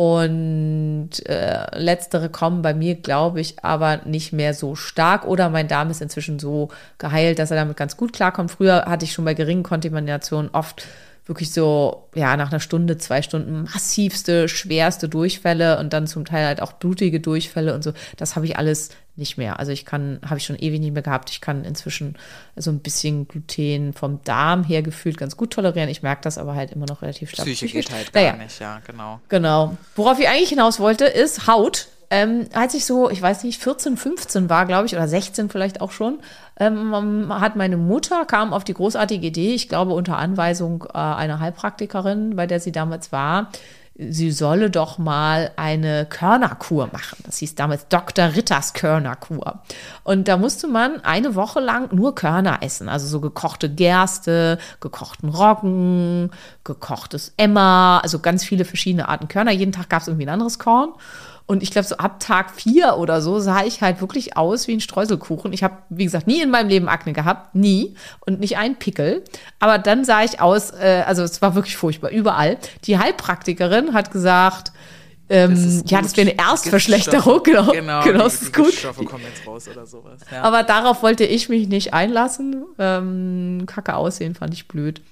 und äh, letztere kommen bei mir, glaube ich, aber nicht mehr so stark. Oder mein Darm ist inzwischen so geheilt, dass er damit ganz gut klarkommt. Früher hatte ich schon bei geringen Kontaminationen oft wirklich so, ja, nach einer Stunde, zwei Stunden massivste, schwerste Durchfälle und dann zum Teil halt auch blutige Durchfälle und so. Das habe ich alles nicht mehr. Also ich kann, habe ich schon ewig nicht mehr gehabt. Ich kann inzwischen so ein bisschen Gluten vom Darm her gefühlt ganz gut tolerieren. Ich merke das aber halt immer noch relativ stark. Psyche psychisch. geht halt gar Naja, nicht, ja, genau. Genau. Worauf ich eigentlich hinaus wollte, ist Haut. Ähm, als ich so, ich weiß nicht, 14, 15 war, glaube ich, oder 16 vielleicht auch schon, ähm, hat meine Mutter, kam auf die großartige Idee, ich glaube unter Anweisung äh, einer Heilpraktikerin, bei der sie damals war, sie solle doch mal eine Körnerkur machen. Das hieß damals Dr. Ritters Körnerkur. Und da musste man eine Woche lang nur Körner essen. Also so gekochte Gerste, gekochten Roggen, gekochtes Emmer, also ganz viele verschiedene Arten Körner. Jeden Tag gab es irgendwie ein anderes Korn. Und ich glaube, so ab Tag vier oder so sah ich halt wirklich aus wie ein Streuselkuchen. Ich habe, wie gesagt, nie in meinem Leben Akne gehabt, nie. Und nicht einen Pickel. Aber dann sah ich aus, äh, also es war wirklich furchtbar, überall. Die Heilpraktikerin hat gesagt, ähm, ja, das wäre eine Erstverschlechterung. Genau, Genau, genau, das ist gut. Ja. Aber darauf wollte ich mich nicht einlassen. Ähm, Kacke aussehen fand ich blöd.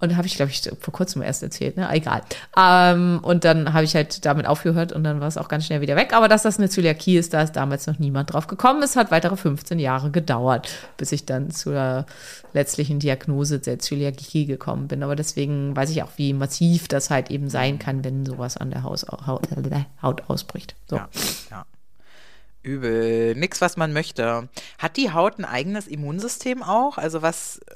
Und habe ich, glaube ich, vor kurzem erst erzählt, ne? Egal. Ähm, und dann habe ich halt damit aufgehört und dann war es auch ganz schnell wieder weg. Aber dass das eine Zöliakie ist, da ist damals noch niemand drauf gekommen. Es hat weitere 15 Jahre gedauert, bis ich dann zur letztlichen Diagnose der Zöliakie gekommen bin. Aber deswegen weiß ich auch, wie massiv das halt eben sein kann, wenn sowas an der Haus, Haut, Haut ausbricht. So. Ja, ja. Übel. Nix, was man möchte. Hat die Haut ein eigenes Immunsystem auch? Also was, äh,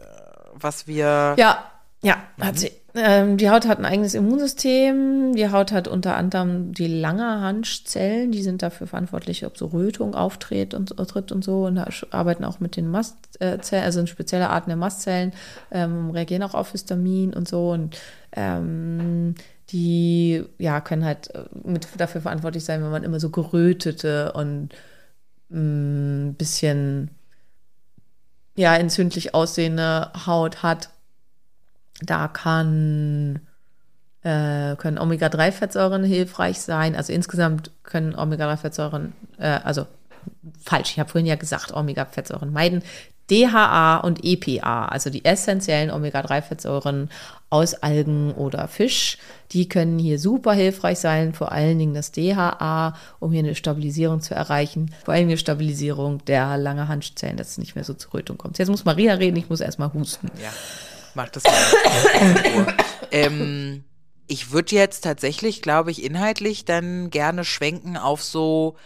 was wir. Ja, ja, hat sie. Ähm, die Haut hat ein eigenes Immunsystem. Die Haut hat unter anderem die Langerhanszellen, die sind dafür verantwortlich, ob so Rötung auftritt und, tritt und so und arbeiten auch mit den Mastzellen, also in spezielle Arten der Mastzellen, ähm, reagieren auch auf Histamin und so und ähm, die ja können halt äh, mit dafür verantwortlich sein, wenn man immer so gerötete und ein mm, bisschen ja entzündlich aussehende Haut hat da kann, äh, können Omega-3-Fettsäuren hilfreich sein. Also insgesamt können Omega-3-Fettsäuren, äh, also falsch, ich habe vorhin ja gesagt, Omega-Fettsäuren meiden. DHA und EPA, also die essentiellen Omega-3-Fettsäuren aus Algen oder Fisch, die können hier super hilfreich sein, vor allen Dingen das DHA, um hier eine Stabilisierung zu erreichen, vor allem eine Stabilisierung der lange Handzellen, dass es nicht mehr so zur Rötung kommt. Jetzt muss Maria reden, ich muss erstmal husten. Ja. Mach das mal. ähm, ich würde jetzt tatsächlich, glaube ich, inhaltlich dann gerne schwenken auf so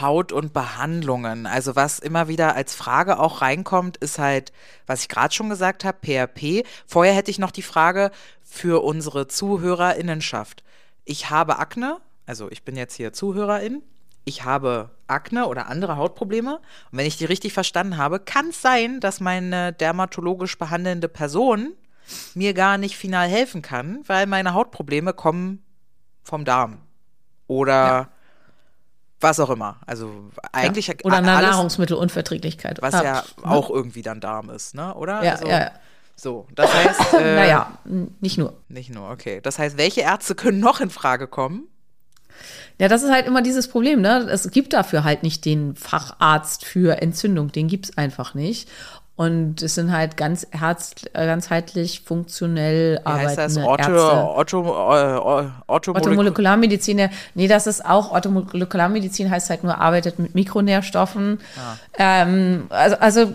Haut- und Behandlungen. Also was immer wieder als Frage auch reinkommt, ist halt, was ich gerade schon gesagt habe, PRP. Vorher hätte ich noch die Frage für unsere Zuhörerinnenschaft. Ich habe Akne, also ich bin jetzt hier Zuhörerin. Ich habe Akne oder andere Hautprobleme. Und wenn ich die richtig verstanden habe, kann es sein, dass meine dermatologisch behandelnde Person mir gar nicht final helfen kann, weil meine Hautprobleme kommen vom Darm. Oder ja. was auch immer. Also eigentlich ja. Oder eine alles, Nahrungsmittelunverträglichkeit. Was ja, ja auch irgendwie dann Darm ist, ne? Oder? Ja, also, ja. So, das heißt. Äh, naja, nicht nur. Nicht nur, okay. Das heißt, welche Ärzte können noch in Frage kommen? Ja, das ist halt immer dieses Problem, ne? Es gibt dafür halt nicht den Facharzt für Entzündung, den gibt es einfach nicht. Und es sind halt ganz herz, äh, ganzheitlich funktionell Wie arbeitende heißt das? Otto, Ärzte. Otto, äh, Otto Ottomolekularmedizin. Nee, das ist auch, Ottomolekularmedizin heißt halt nur, arbeitet mit Mikronährstoffen. Ah. Ähm, also, also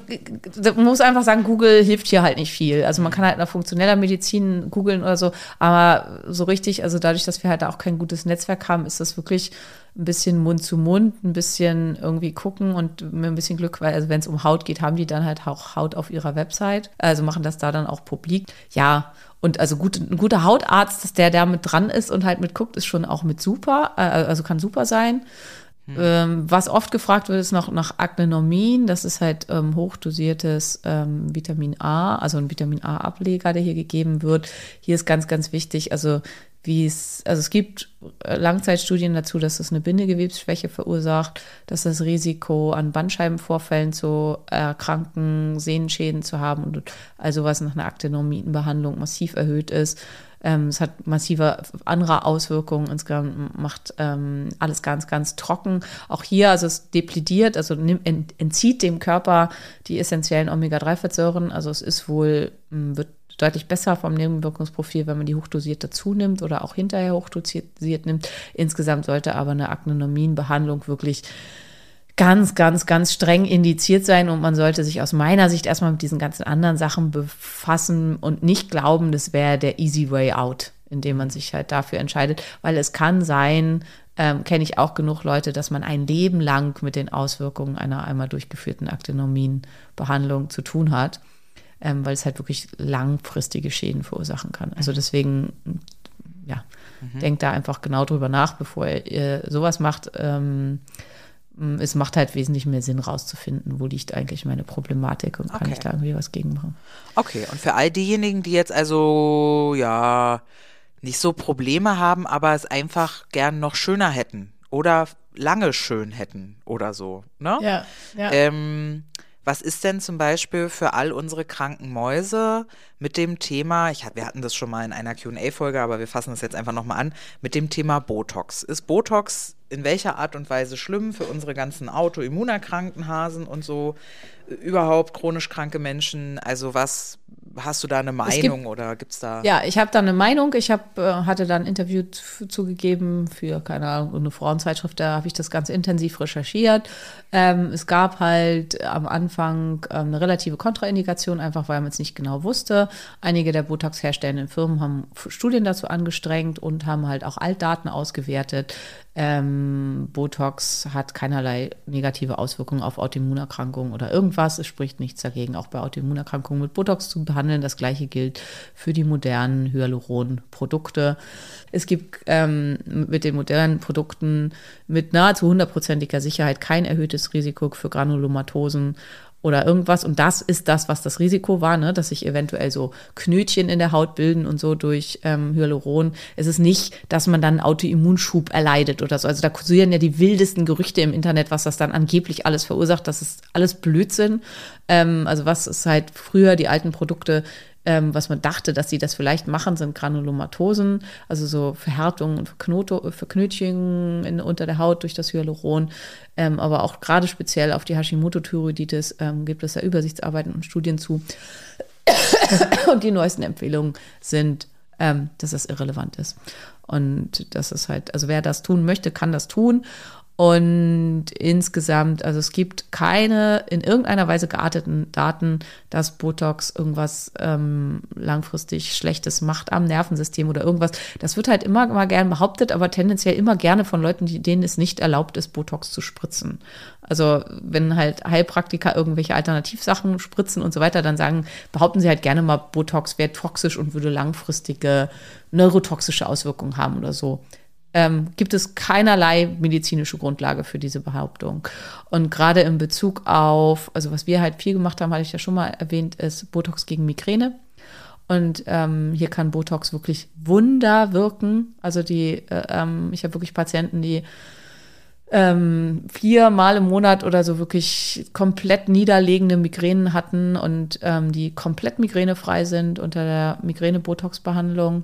man muss einfach sagen, Google hilft hier halt nicht viel. Also man kann halt nach funktioneller Medizin googeln oder so, aber so richtig, also dadurch, dass wir halt auch kein gutes Netzwerk haben, ist das wirklich ein bisschen Mund zu Mund, ein bisschen irgendwie gucken und mit ein bisschen Glück, weil also wenn es um Haut geht, haben die dann halt auch Haut auf ihrer Website, also machen das da dann auch publik. Ja, und also gut, ein guter Hautarzt, dass der da mit dran ist und halt mitguckt, ist schon auch mit super, äh, also kann super sein. Hm. Ähm, was oft gefragt wird, ist noch nach Agnenormin. Das ist halt ähm, hochdosiertes ähm, Vitamin A, also ein Vitamin A-Ableger, der hier gegeben wird. Hier ist ganz, ganz wichtig, also wie es, also es gibt äh, Langzeitstudien dazu, dass es eine Bindegewebsschwäche verursacht, dass das Risiko an Bandscheibenvorfällen zu erkranken, Sehnenschäden zu haben und also was nach einer Aktinomitenbehandlung massiv erhöht ist. Ähm, es hat massive andere Auswirkungen. Insgesamt macht ähm, alles ganz, ganz trocken. Auch hier, also es deplidiert, also entzieht dem Körper die essentiellen Omega-3-Fettsäuren. Also es ist wohl, wird deutlich besser vom Nebenwirkungsprofil, wenn man die hochdosiert dazu nimmt oder auch hinterher hochdosiert nimmt. Insgesamt sollte aber eine Aknonomien-Behandlung wirklich ganz, ganz, ganz streng indiziert sein und man sollte sich aus meiner Sicht erstmal mit diesen ganzen anderen Sachen befassen und nicht glauben, das wäre der easy way out, indem man sich halt dafür entscheidet, weil es kann sein, ähm, kenne ich auch genug Leute, dass man ein Leben lang mit den Auswirkungen einer einmal durchgeführten Aktinomien-Behandlung zu tun hat ähm, weil es halt wirklich langfristige Schäden verursachen kann. Also mhm. deswegen, ja, mhm. denkt da einfach genau drüber nach, bevor ihr sowas macht. Ähm, es macht halt wesentlich mehr Sinn, rauszufinden, wo liegt eigentlich meine Problematik und kann okay. ich da irgendwie was gegen machen. Okay, und für all diejenigen, die jetzt also, ja, nicht so Probleme haben, aber es einfach gern noch schöner hätten oder lange schön hätten oder so, ne? Ja, ja. Ähm, was ist denn zum Beispiel für all unsere kranken Mäuse mit dem Thema, ich, wir hatten das schon mal in einer QA-Folge, aber wir fassen das jetzt einfach nochmal an, mit dem Thema Botox. Ist Botox in welcher Art und Weise schlimm für unsere ganzen autoimmunerkrankten Hasen und so, überhaupt chronisch kranke Menschen? Also was hast du da eine Meinung oder gibt's da? Ja, ich habe da eine Meinung. Ich hab, äh, hatte da ein Interview zu- zugegeben für, keine Ahnung, eine Frauenzeitschrift, da habe ich das ganz intensiv recherchiert. Ähm, es gab halt am Anfang ähm, eine relative Kontraindikation, einfach weil man es nicht genau wusste. Einige der Botox herstellenden Firmen haben Studien dazu angestrengt und haben halt auch Altdaten ausgewertet. Ähm, Botox hat keinerlei negative Auswirkungen auf Autoimmunerkrankungen oder irgendwas. Es spricht nichts dagegen, auch bei Autoimmunerkrankungen mit Botox zu behandeln. Das gleiche gilt für die modernen Hyaluron-Produkte. Es gibt ähm, mit den modernen Produkten mit nahezu hundertprozentiger Sicherheit kein erhöhtes Risiko für Granulomatosen oder irgendwas. Und das ist das, was das Risiko war, ne? dass sich eventuell so Knötchen in der Haut bilden und so durch ähm, Hyaluron. Es ist nicht, dass man dann einen Autoimmunschub erleidet oder so. Also da kursieren ja die wildesten Gerüchte im Internet, was das dann angeblich alles verursacht. Das ist alles Blödsinn. Ähm, also was ist halt früher die alten Produkte ähm, was man dachte, dass sie das vielleicht machen, sind Granulomatosen, also so Verhärtungen und Verknötchen unter der Haut durch das Hyaluron. Ähm, aber auch gerade speziell auf die Hashimoto-Thyreoiditis ähm, gibt es da Übersichtsarbeiten und Studien zu. und die neuesten Empfehlungen sind, ähm, dass das irrelevant ist. Und das ist halt, also wer das tun möchte, kann das tun. Und insgesamt, also es gibt keine in irgendeiner Weise gearteten Daten, dass Botox irgendwas ähm, langfristig Schlechtes macht am Nervensystem oder irgendwas. Das wird halt immer mal gern behauptet, aber tendenziell immer gerne von Leuten, denen es nicht erlaubt ist, Botox zu spritzen. Also wenn halt Heilpraktiker irgendwelche Alternativsachen spritzen und so weiter, dann sagen, behaupten sie halt gerne mal, Botox wäre toxisch und würde langfristige neurotoxische Auswirkungen haben oder so ähm, gibt es keinerlei medizinische Grundlage für diese Behauptung. Und gerade in Bezug auf, also was wir halt viel gemacht haben, hatte ich ja schon mal erwähnt, ist Botox gegen Migräne. Und ähm, hier kann Botox wirklich Wunder wirken. Also die, äh, ähm, ich habe wirklich Patienten, die ähm, viermal im Monat oder so wirklich komplett niederlegende Migränen hatten und ähm, die komplett migränefrei sind unter der Migräne-Botox-Behandlung.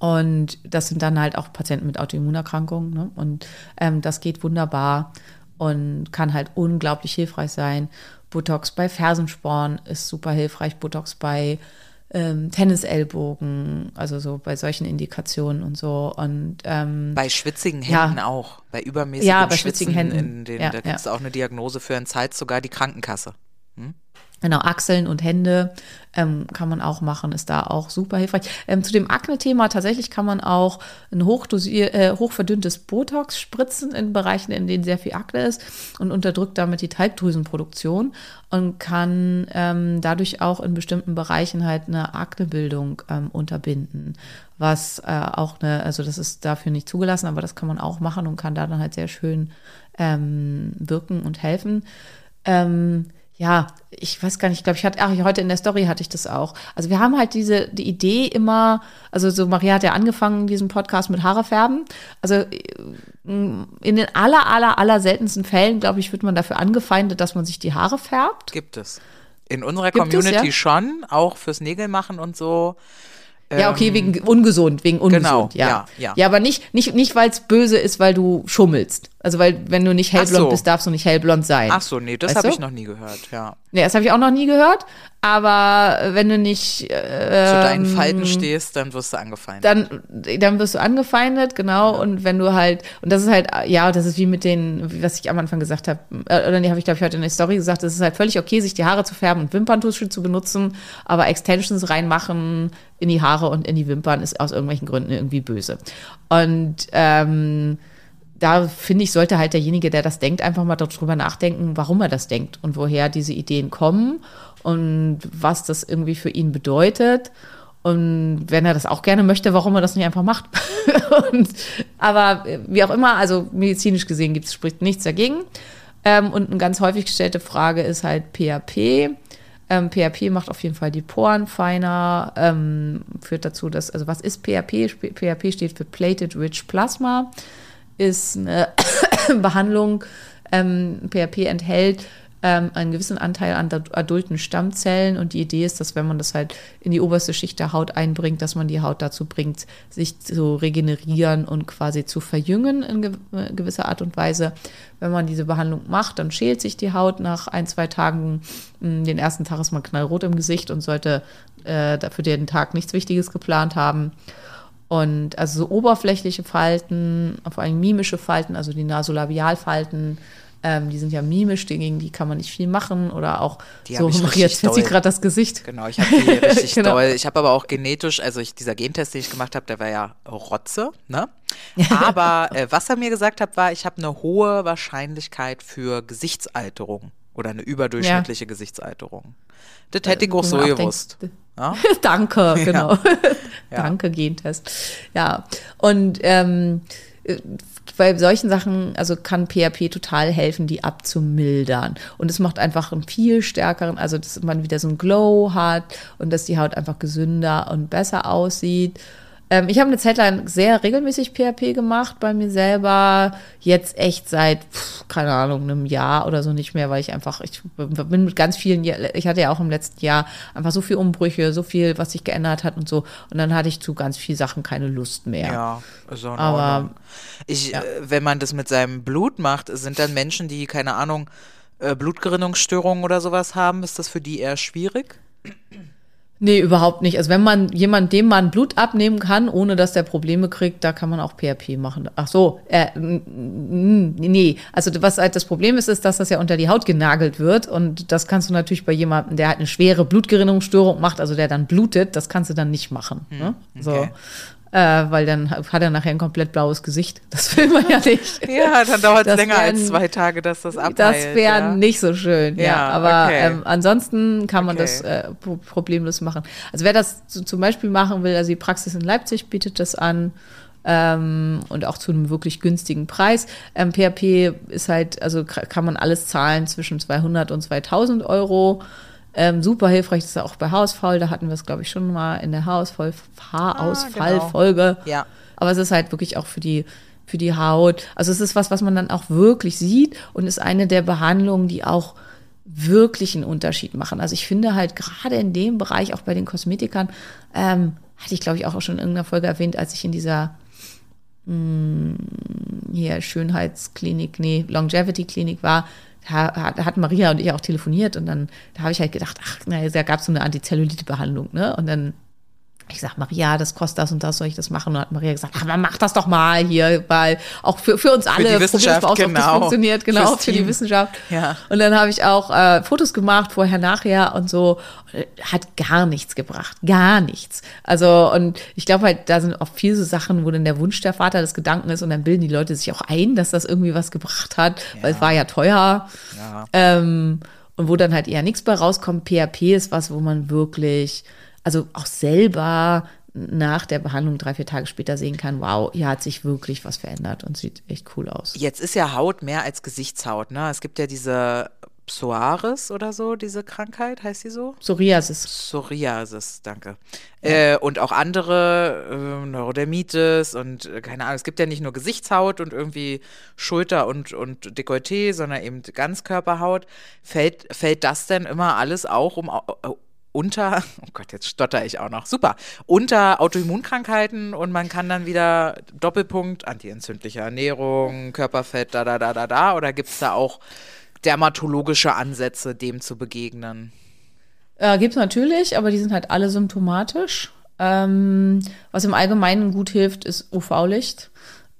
Und das sind dann halt auch Patienten mit Autoimmunerkrankungen. Ne? Und ähm, das geht wunderbar und kann halt unglaublich hilfreich sein. Botox bei Fersensporn ist super hilfreich. Botox bei ähm, Tennisellbogen, also so bei solchen Indikationen und so. Und ähm, Bei schwitzigen Ja. Händen auch. Bei übermäßigem Ja, bei Schwitzen schwitzigen Händen. Den, Ja, da gibt es auch eine Diagnose für in Zeit sogar die Krankenkasse. Genau, Achseln und Hände ähm, kann man auch machen, ist da auch super hilfreich. Ähm, zu dem Akne-Thema tatsächlich kann man auch ein hochdosier, äh, hochverdünntes Botox spritzen in Bereichen, in denen sehr viel Akne ist und unterdrückt damit die Talgdrüsenproduktion und kann ähm, dadurch auch in bestimmten Bereichen halt eine Aknebildung ähm, unterbinden. Was äh, auch eine, also das ist dafür nicht zugelassen, aber das kann man auch machen und kann da dann halt sehr schön ähm, wirken und helfen. Ähm, ja, ich weiß gar nicht, ich glaube, ich hatte, ach, heute in der Story hatte ich das auch. Also wir haben halt diese, die Idee immer, also so Maria hat ja angefangen, diesen Podcast mit Haare färben. Also äh, in den aller, aller, aller seltensten Fällen, glaube ich, wird man dafür angefeindet, dass man sich die Haare färbt. Gibt es. In unserer Gibt es, Community ja? schon, auch fürs Nägel machen und so. Ja, okay, Ähm, wegen ungesund, wegen ungesund, genau, ja. ja, ja. Ja, aber nicht, nicht, nicht weil es böse ist, weil du schummelst. Also weil, wenn du nicht hellblond so. bist, darfst du nicht hellblond sein. Ach so, nee, das habe ich noch nie gehört, ja. Nee, das habe ich auch noch nie gehört. Aber wenn du nicht äh, Zu deinen Falten stehst, dann wirst du angefeindet. dann, dann wirst du angefeindet, genau. Und wenn du halt, und das ist halt, ja, das ist wie mit den, was ich am Anfang gesagt habe, äh, oder nee, habe ich, glaube ich, heute in der Story gesagt, es ist halt völlig okay, sich die Haare zu färben und Wimperntusche zu benutzen, aber Extensions reinmachen in die Haare und in die Wimpern ist aus irgendwelchen Gründen irgendwie böse. Und ähm, da finde ich, sollte halt derjenige, der das denkt, einfach mal darüber nachdenken, warum er das denkt und woher diese Ideen kommen und was das irgendwie für ihn bedeutet. Und wenn er das auch gerne möchte, warum er das nicht einfach macht. und, aber äh, wie auch immer, also medizinisch gesehen gibt es, spricht nichts dagegen. Ähm, und eine ganz häufig gestellte Frage ist halt PHP. Ähm, PHP macht auf jeden Fall die Poren feiner, ähm, führt dazu, dass, also was ist PHP? PHP steht für Plated Rich Plasma, ist eine Behandlung, ähm, PHP enthält ähm, einen gewissen Anteil an adulten Stammzellen und die Idee ist, dass wenn man das halt in die oberste Schicht der Haut einbringt, dass man die Haut dazu bringt, sich zu regenerieren und quasi zu verjüngen in äh, gewisser Art und Weise. Wenn man diese Behandlung macht, dann schält sich die Haut nach ein, zwei Tagen. Hm, den ersten Tag ist man knallrot im Gesicht und sollte äh, für den Tag nichts Wichtiges geplant haben. Und also so oberflächliche Falten, vor allem mimische Falten, also die Nasolabialfalten, ähm, die sind ja mimisch, gegen die kann man nicht viel machen oder auch Die so richtig zieht doll. gerade das Gesicht. Genau, ich habe die richtig Genau. doll. Ich habe aber auch genetisch, also ich, dieser Gentest, den ich gemacht habe, der war ja Rotze, ne? Aber äh, was er mir gesagt hat, war, ich habe eine hohe Wahrscheinlichkeit für Gesichtsalterung oder eine überdurchschnittliche Gesichtsalterung. Das hätte ich auch so gewusst. denkt, Ja? Danke, genau. Ja. Danke, Gentest. Ja, und ähm, äh, bei solchen Sachen, also kann PHP total helfen, die abzumildern. Und es macht einfach einen viel stärkeren, also dass man wieder so einen Glow hat und dass die Haut einfach gesünder und besser aussieht. Ähm, ich habe eine Zeit lang sehr regelmäßig PHP gemacht bei mir selber. Jetzt echt seit, pf, keine Ahnung, einem Jahr oder so nicht mehr, weil ich einfach, ich bin mit ganz vielen, ich hatte ja auch im letzten Jahr einfach so viel Umbrüche, so viel, was sich geändert hat und so. Und dann hatte ich zu ganz vielen Sachen keine Lust mehr. Ja, in Aber-. Ich, äh, wenn man das mit seinem Blut macht, sind dann Menschen, die, keine Ahnung, äh, Blutgerinnungsstörungen oder sowas haben, ist das für die eher schwierig? Nee, überhaupt nicht. Also wenn man jemand, dem man Blut abnehmen kann, ohne dass der Probleme kriegt, da kann man auch PHP machen. Ach so, äh, nee. Also was halt das Problem ist, ist, dass das ja unter die Haut genagelt wird und das kannst du natürlich bei jemandem, der halt eine schwere Blutgerinnungsstörung macht, also der dann blutet, das kannst du dann nicht machen. Ne? So. Äh, weil dann hat er nachher ein komplett blaues Gesicht. Das will man ja nicht. Ja, dann dauert es länger als wären- zwei Tage, dass das abheilt. Das wäre ja. nicht so schön, ja. Ja, aber okay. ähm, ansonsten kann man Okay. das äh, pro- problemlos machen. Also wer das zu, zum Beispiel machen will, also die Praxis in Leipzig bietet das an ähm, und auch zu einem wirklich günstigen Preis. Ähm, PHP ist halt, also ka- kann man alles zahlen zwischen 200 und 2000 Euro. Ähm, super hilfreich ist auch bei Haarausfall. Da hatten wir es, glaube ich, schon mal in der Haarausfall, Haarausfallfolge. Ja. Aber es ist halt wirklich auch für die, für die Haut. Also es ist was, was man dann auch wirklich sieht und ist eine der Behandlungen, die auch wirklich einen Unterschied machen. Also ich finde halt gerade in dem Bereich, auch bei den Kosmetikern, ähm, hatte ich glaube ich auch schon in irgendeiner Folge erwähnt, als ich in dieser mh, hier Schönheitsklinik, nee, Longevity-Klinik war, da hat, hat Maria und ich auch telefoniert und dann da habe ich halt gedacht, ach, na, da gab es so eine Antizellulite-Behandlung, ne? Und dann ich sag, Maria, das kostet das und das, soll ich das machen? Und dann hat Maria gesagt, ach, man macht das doch mal hier, weil auch für, für uns alle, die Wissenschaft, probier's mal aus, ob genau. das funktioniert, genau, für die Team. Wissenschaft. Ja. Und dann habe ich auch äh, Fotos gemacht, vorher, nachher und so. Hat gar nichts gebracht, gar nichts. Also, und ich glaube halt, da sind auch viele so Sachen, wo dann der Wunsch der Vater des Gedanken ist und dann bilden die Leute sich auch ein, dass das irgendwie was gebracht hat, weil es war ja teuer. Ja. Ähm, und wo dann halt eher nichts bei rauskommt. PHP ist was, wo man wirklich, also auch selber nach der Behandlung drei, vier Tage später sehen kann, wow, hier hat sich wirklich was verändert und sieht echt cool aus. Jetzt ist ja Haut mehr als Gesichtshaut, ne? Es gibt ja diese Psoaris oder so, diese Krankheit, heißt die so? Psoriasis. Psoriasis, danke. Äh, und auch andere, äh, Neurodermitis und äh, keine Ahnung, es gibt ja nicht nur Gesichtshaut und irgendwie Schulter und, und Dekolleté, sondern eben Ganzkörperhaut. Fällt, fällt das denn immer alles auch um unter, oh Gott, jetzt stotter ich auch noch, super, unter Autoimmunkrankheiten und man kann dann wieder Doppelpunkt, antientzündliche Ernährung, Körperfett, da, da, da, da, da, oder gibt es da auch dermatologische Ansätze, dem zu begegnen? Äh, Gibt es natürlich, aber die sind halt alle symptomatisch. Ähm, was im Allgemeinen gut hilft, ist UV-Licht.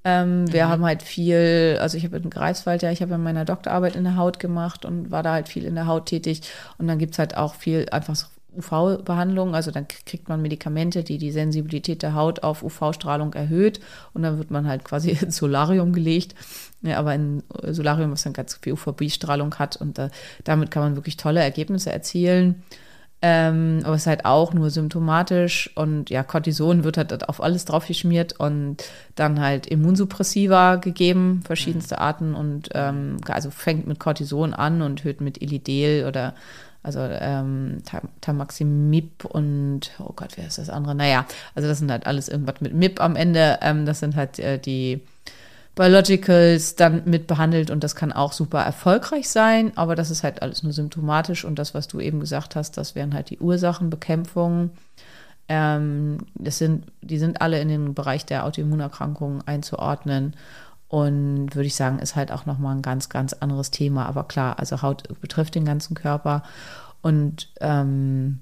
Ähm, wir haben halt viel, also ich habe in Greifswald ja, ich habe in meiner Doktorarbeit in der Haut gemacht und war da halt viel in der Haut tätig. Und dann gibt's halt auch viel einfach so UV-Behandlung. Also dann kriegt man Medikamente, die die Sensibilität der Haut auf UV-Strahlung erhöht. Und dann wird man halt quasi ins Solarium gelegt. Ja, aber ein Solarium, was dann ganz viel UVB-Strahlung hat. Und äh, damit kann man wirklich tolle Ergebnisse erzielen. Ähm, aber es ist halt auch nur symptomatisch und ja, Cortison wird halt auf alles drauf geschmiert und dann halt Immunsuppressiva gegeben, verschiedenste Arten und ähm, also fängt mit Cortison an und hört mit Elidel oder also ähm, Ta- Tamaximib und oh Gott, wer ist das andere? Naja, also das sind halt alles irgendwas mit MIP am Ende. Ähm, das sind halt äh, die Biologicals dann mit behandelt und das kann auch super erfolgreich sein, aber das ist halt alles nur symptomatisch und das, was du eben gesagt hast, das wären halt die Ursachenbekämpfung. Ähm, das sind, die sind alle in den Bereich der Autoimmunerkrankungen einzuordnen und würde ich sagen, ist halt auch nochmal ein ganz, ganz anderes Thema. Aber klar, also Haut betrifft den ganzen Körper und ähm,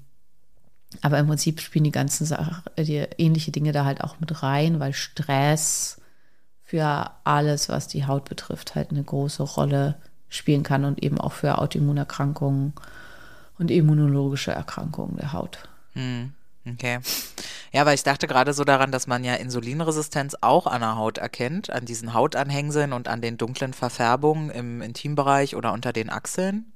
aber im Prinzip spielen die ganzen Sachen, die ähnliche Dinge da halt auch mit rein, weil Stress für alles, was die Haut betrifft, halt eine große Rolle spielen kann und eben auch für Autoimmunerkrankungen und immunologische Erkrankungen der Haut. Hm, okay. Ja, weil ich dachte gerade so daran, dass man ja Insulinresistenz auch an der Haut erkennt, an diesen Hautanhängseln und an den dunklen Verfärbungen im Intimbereich oder unter den Achseln.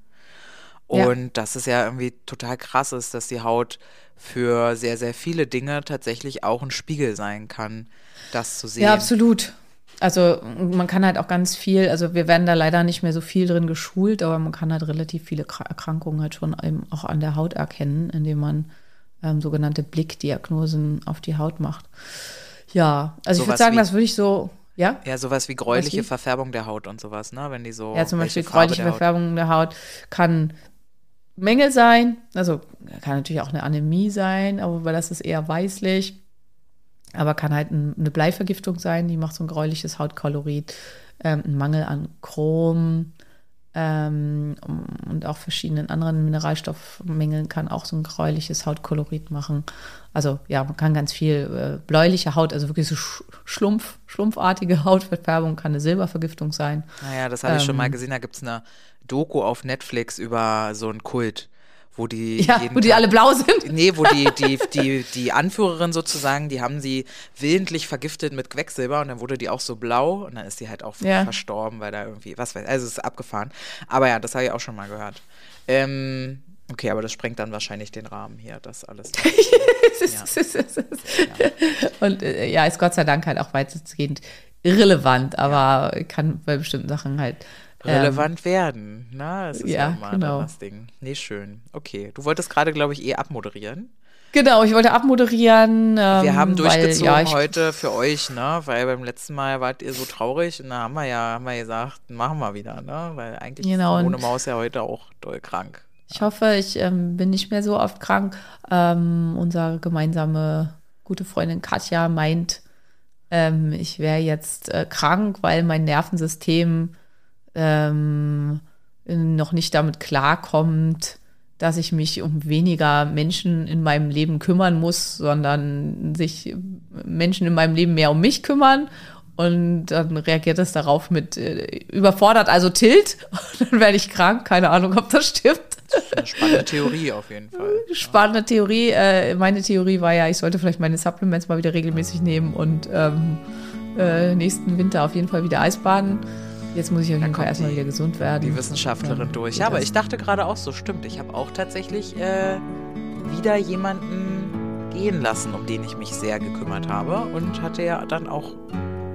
Und ja. das ist ja irgendwie total krass ist, dass die Haut für sehr, sehr viele Dinge tatsächlich auch ein Spiegel sein kann, das zu sehen. Ja, absolut. Also man kann halt auch ganz viel, also wir werden da leider nicht mehr so viel drin geschult, aber man kann halt relativ viele Erkrankungen halt schon eben auch an der Haut erkennen, indem man ähm, sogenannte Blickdiagnosen auf die Haut macht. Ja, also so ich würde sagen, das würde ich so, ja? Ja, sowas wie gräuliche wie? Verfärbung der Haut und sowas, ne? Wenn die so. Ja, zum Beispiel gräuliche der Verfärbung der Haut kann Mängel sein, also kann natürlich auch eine Anämie sein, aber das ist eher weißlich. Aber kann halt eine Bleivergiftung sein, die macht so ein gräuliches Hautkolorit, ähm, ein Mangel an Chrom, ähm, und auch verschiedenen anderen Mineralstoffmängeln kann auch so ein gräuliches Hautkolorit machen. Also ja, man kann ganz viel äh, bläuliche Haut, also wirklich so schlumpf, schlumpfartige Hautverfärbung kann eine Silbervergiftung sein. Naja, das habe ich ähm, schon mal ähm, gesehen. Da gibt es eine Doku auf Netflix über so einen Kult wo die ja, wo die Tag, alle blau sind. Nee, wo die, die, die, die Anführerin sozusagen, die haben sie willentlich vergiftet mit Quecksilber und dann wurde die auch so blau und dann ist sie halt auch ja. verstorben, weil da irgendwie, was weiß also es ist abgefahren. Aber ja, das habe ich auch schon mal gehört. Ähm, okay, aber das sprengt dann wahrscheinlich den Rahmen hier, das alles. ja. Und äh, ja, ist Gott sei Dank halt auch weitestgehend irrelevant, aber ja. kann bei bestimmten Sachen halt relevant ähm, werden. Na, das ist ja, ja mal genau. das Ding. Nee, schön. Okay. Du wolltest gerade, glaube ich, eh abmoderieren. Genau, ich wollte abmoderieren. Ähm, wir haben durchgezogen weil, ja, heute für euch, ne? Weil beim letzten Mal wart ihr so traurig und da haben wir ja, haben wir gesagt, machen wir wieder, ne? Weil eigentlich genau, ist ohne Maus ja heute auch doll krank. Ich hoffe, ich ähm, bin nicht mehr so oft krank. Ähm, unsere gemeinsame gute Freundin Katja meint, ähm, ich wäre jetzt äh, krank, weil mein Nervensystem ähm, noch nicht damit klarkommt, dass ich mich um weniger Menschen in meinem Leben kümmern muss, sondern sich Menschen in meinem Leben mehr um mich kümmern. Und dann reagiert es darauf mit äh, überfordert, also tilt. Und dann werde ich krank. Keine Ahnung, ob das stimmt. Das ist eine spannende Theorie auf jeden Fall. Spannende. Theorie. Äh, meine Theorie war ja, ich sollte vielleicht meine Supplements mal wieder regelmäßig nehmen und ähm, äh, nächsten Winter auf jeden Fall wieder Eisbaden. Jetzt muss ich auf jeden Fall erstmal wieder gesund werden. Die Wissenschaftlerin durch. Ja, aber ich dachte gerade auch so, stimmt. Ich habe auch tatsächlich äh, wieder jemanden gehen lassen, um den ich mich sehr gekümmert habe und hatte ja dann auch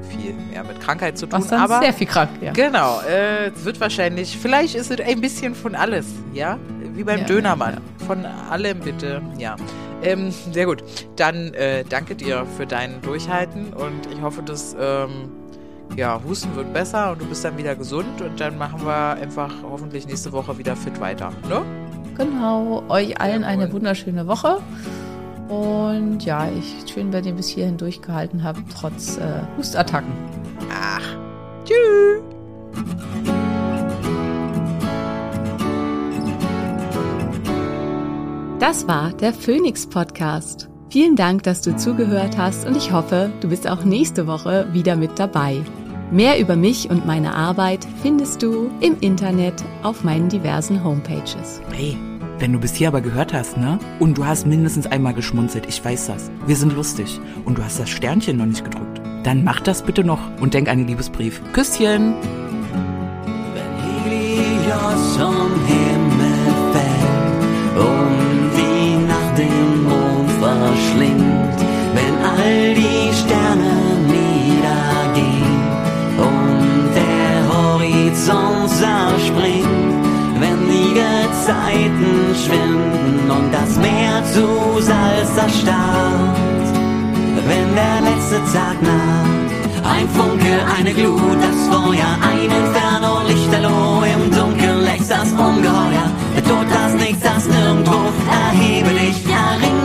viel mehr mit Krankheit zu tun. Was aber sehr viel krank, ja. Genau, äh, wird wahrscheinlich, vielleicht ist es ein bisschen von alles, ja, wie beim ja, Dönermann. Ja. Von allem bitte, ja. Ähm, sehr gut. Dann äh, danke dir für dein Durchhalten und ich hoffe, dass ähm, ja, Husten wird besser und du bist dann wieder gesund und dann machen wir einfach hoffentlich nächste Woche wieder fit weiter. Ne? Genau, euch allen eine wunderschöne Woche. Und ja, ich schön, wenn ihr bis hierhin durchgehalten habt, trotz äh, Hustattacken. Ach, tschüss. Das war der Phoenix Podcast. Vielen Dank, dass du zugehört hast und ich hoffe, du bist auch nächste Woche wieder mit dabei. Mehr über mich und meine Arbeit findest du im Internet auf meinen diversen Homepages. Hey, wenn du bis hier aber gehört hast, ne? Und du hast mindestens einmal geschmunzelt, ich weiß das. Wir sind lustig. Und du hast das Sternchen noch nicht gedrückt. Dann mach das bitte noch und denk an den Liebesbrief. Küsschen! Wenn Helios vom Himmel fällt und die Nacht den Mond verschlingt, wenn all die Gezeiten schwinden und das Meer zu Salz erstarrt, wenn der letzte Tag naht Ein Funke, eine Glut, das Feuer, ein Inferno, Lichterloh im Dunkeln lächst das Ungeheuer. Der Tod, das Nichts, das Nirgendwo, erhebe dich, erring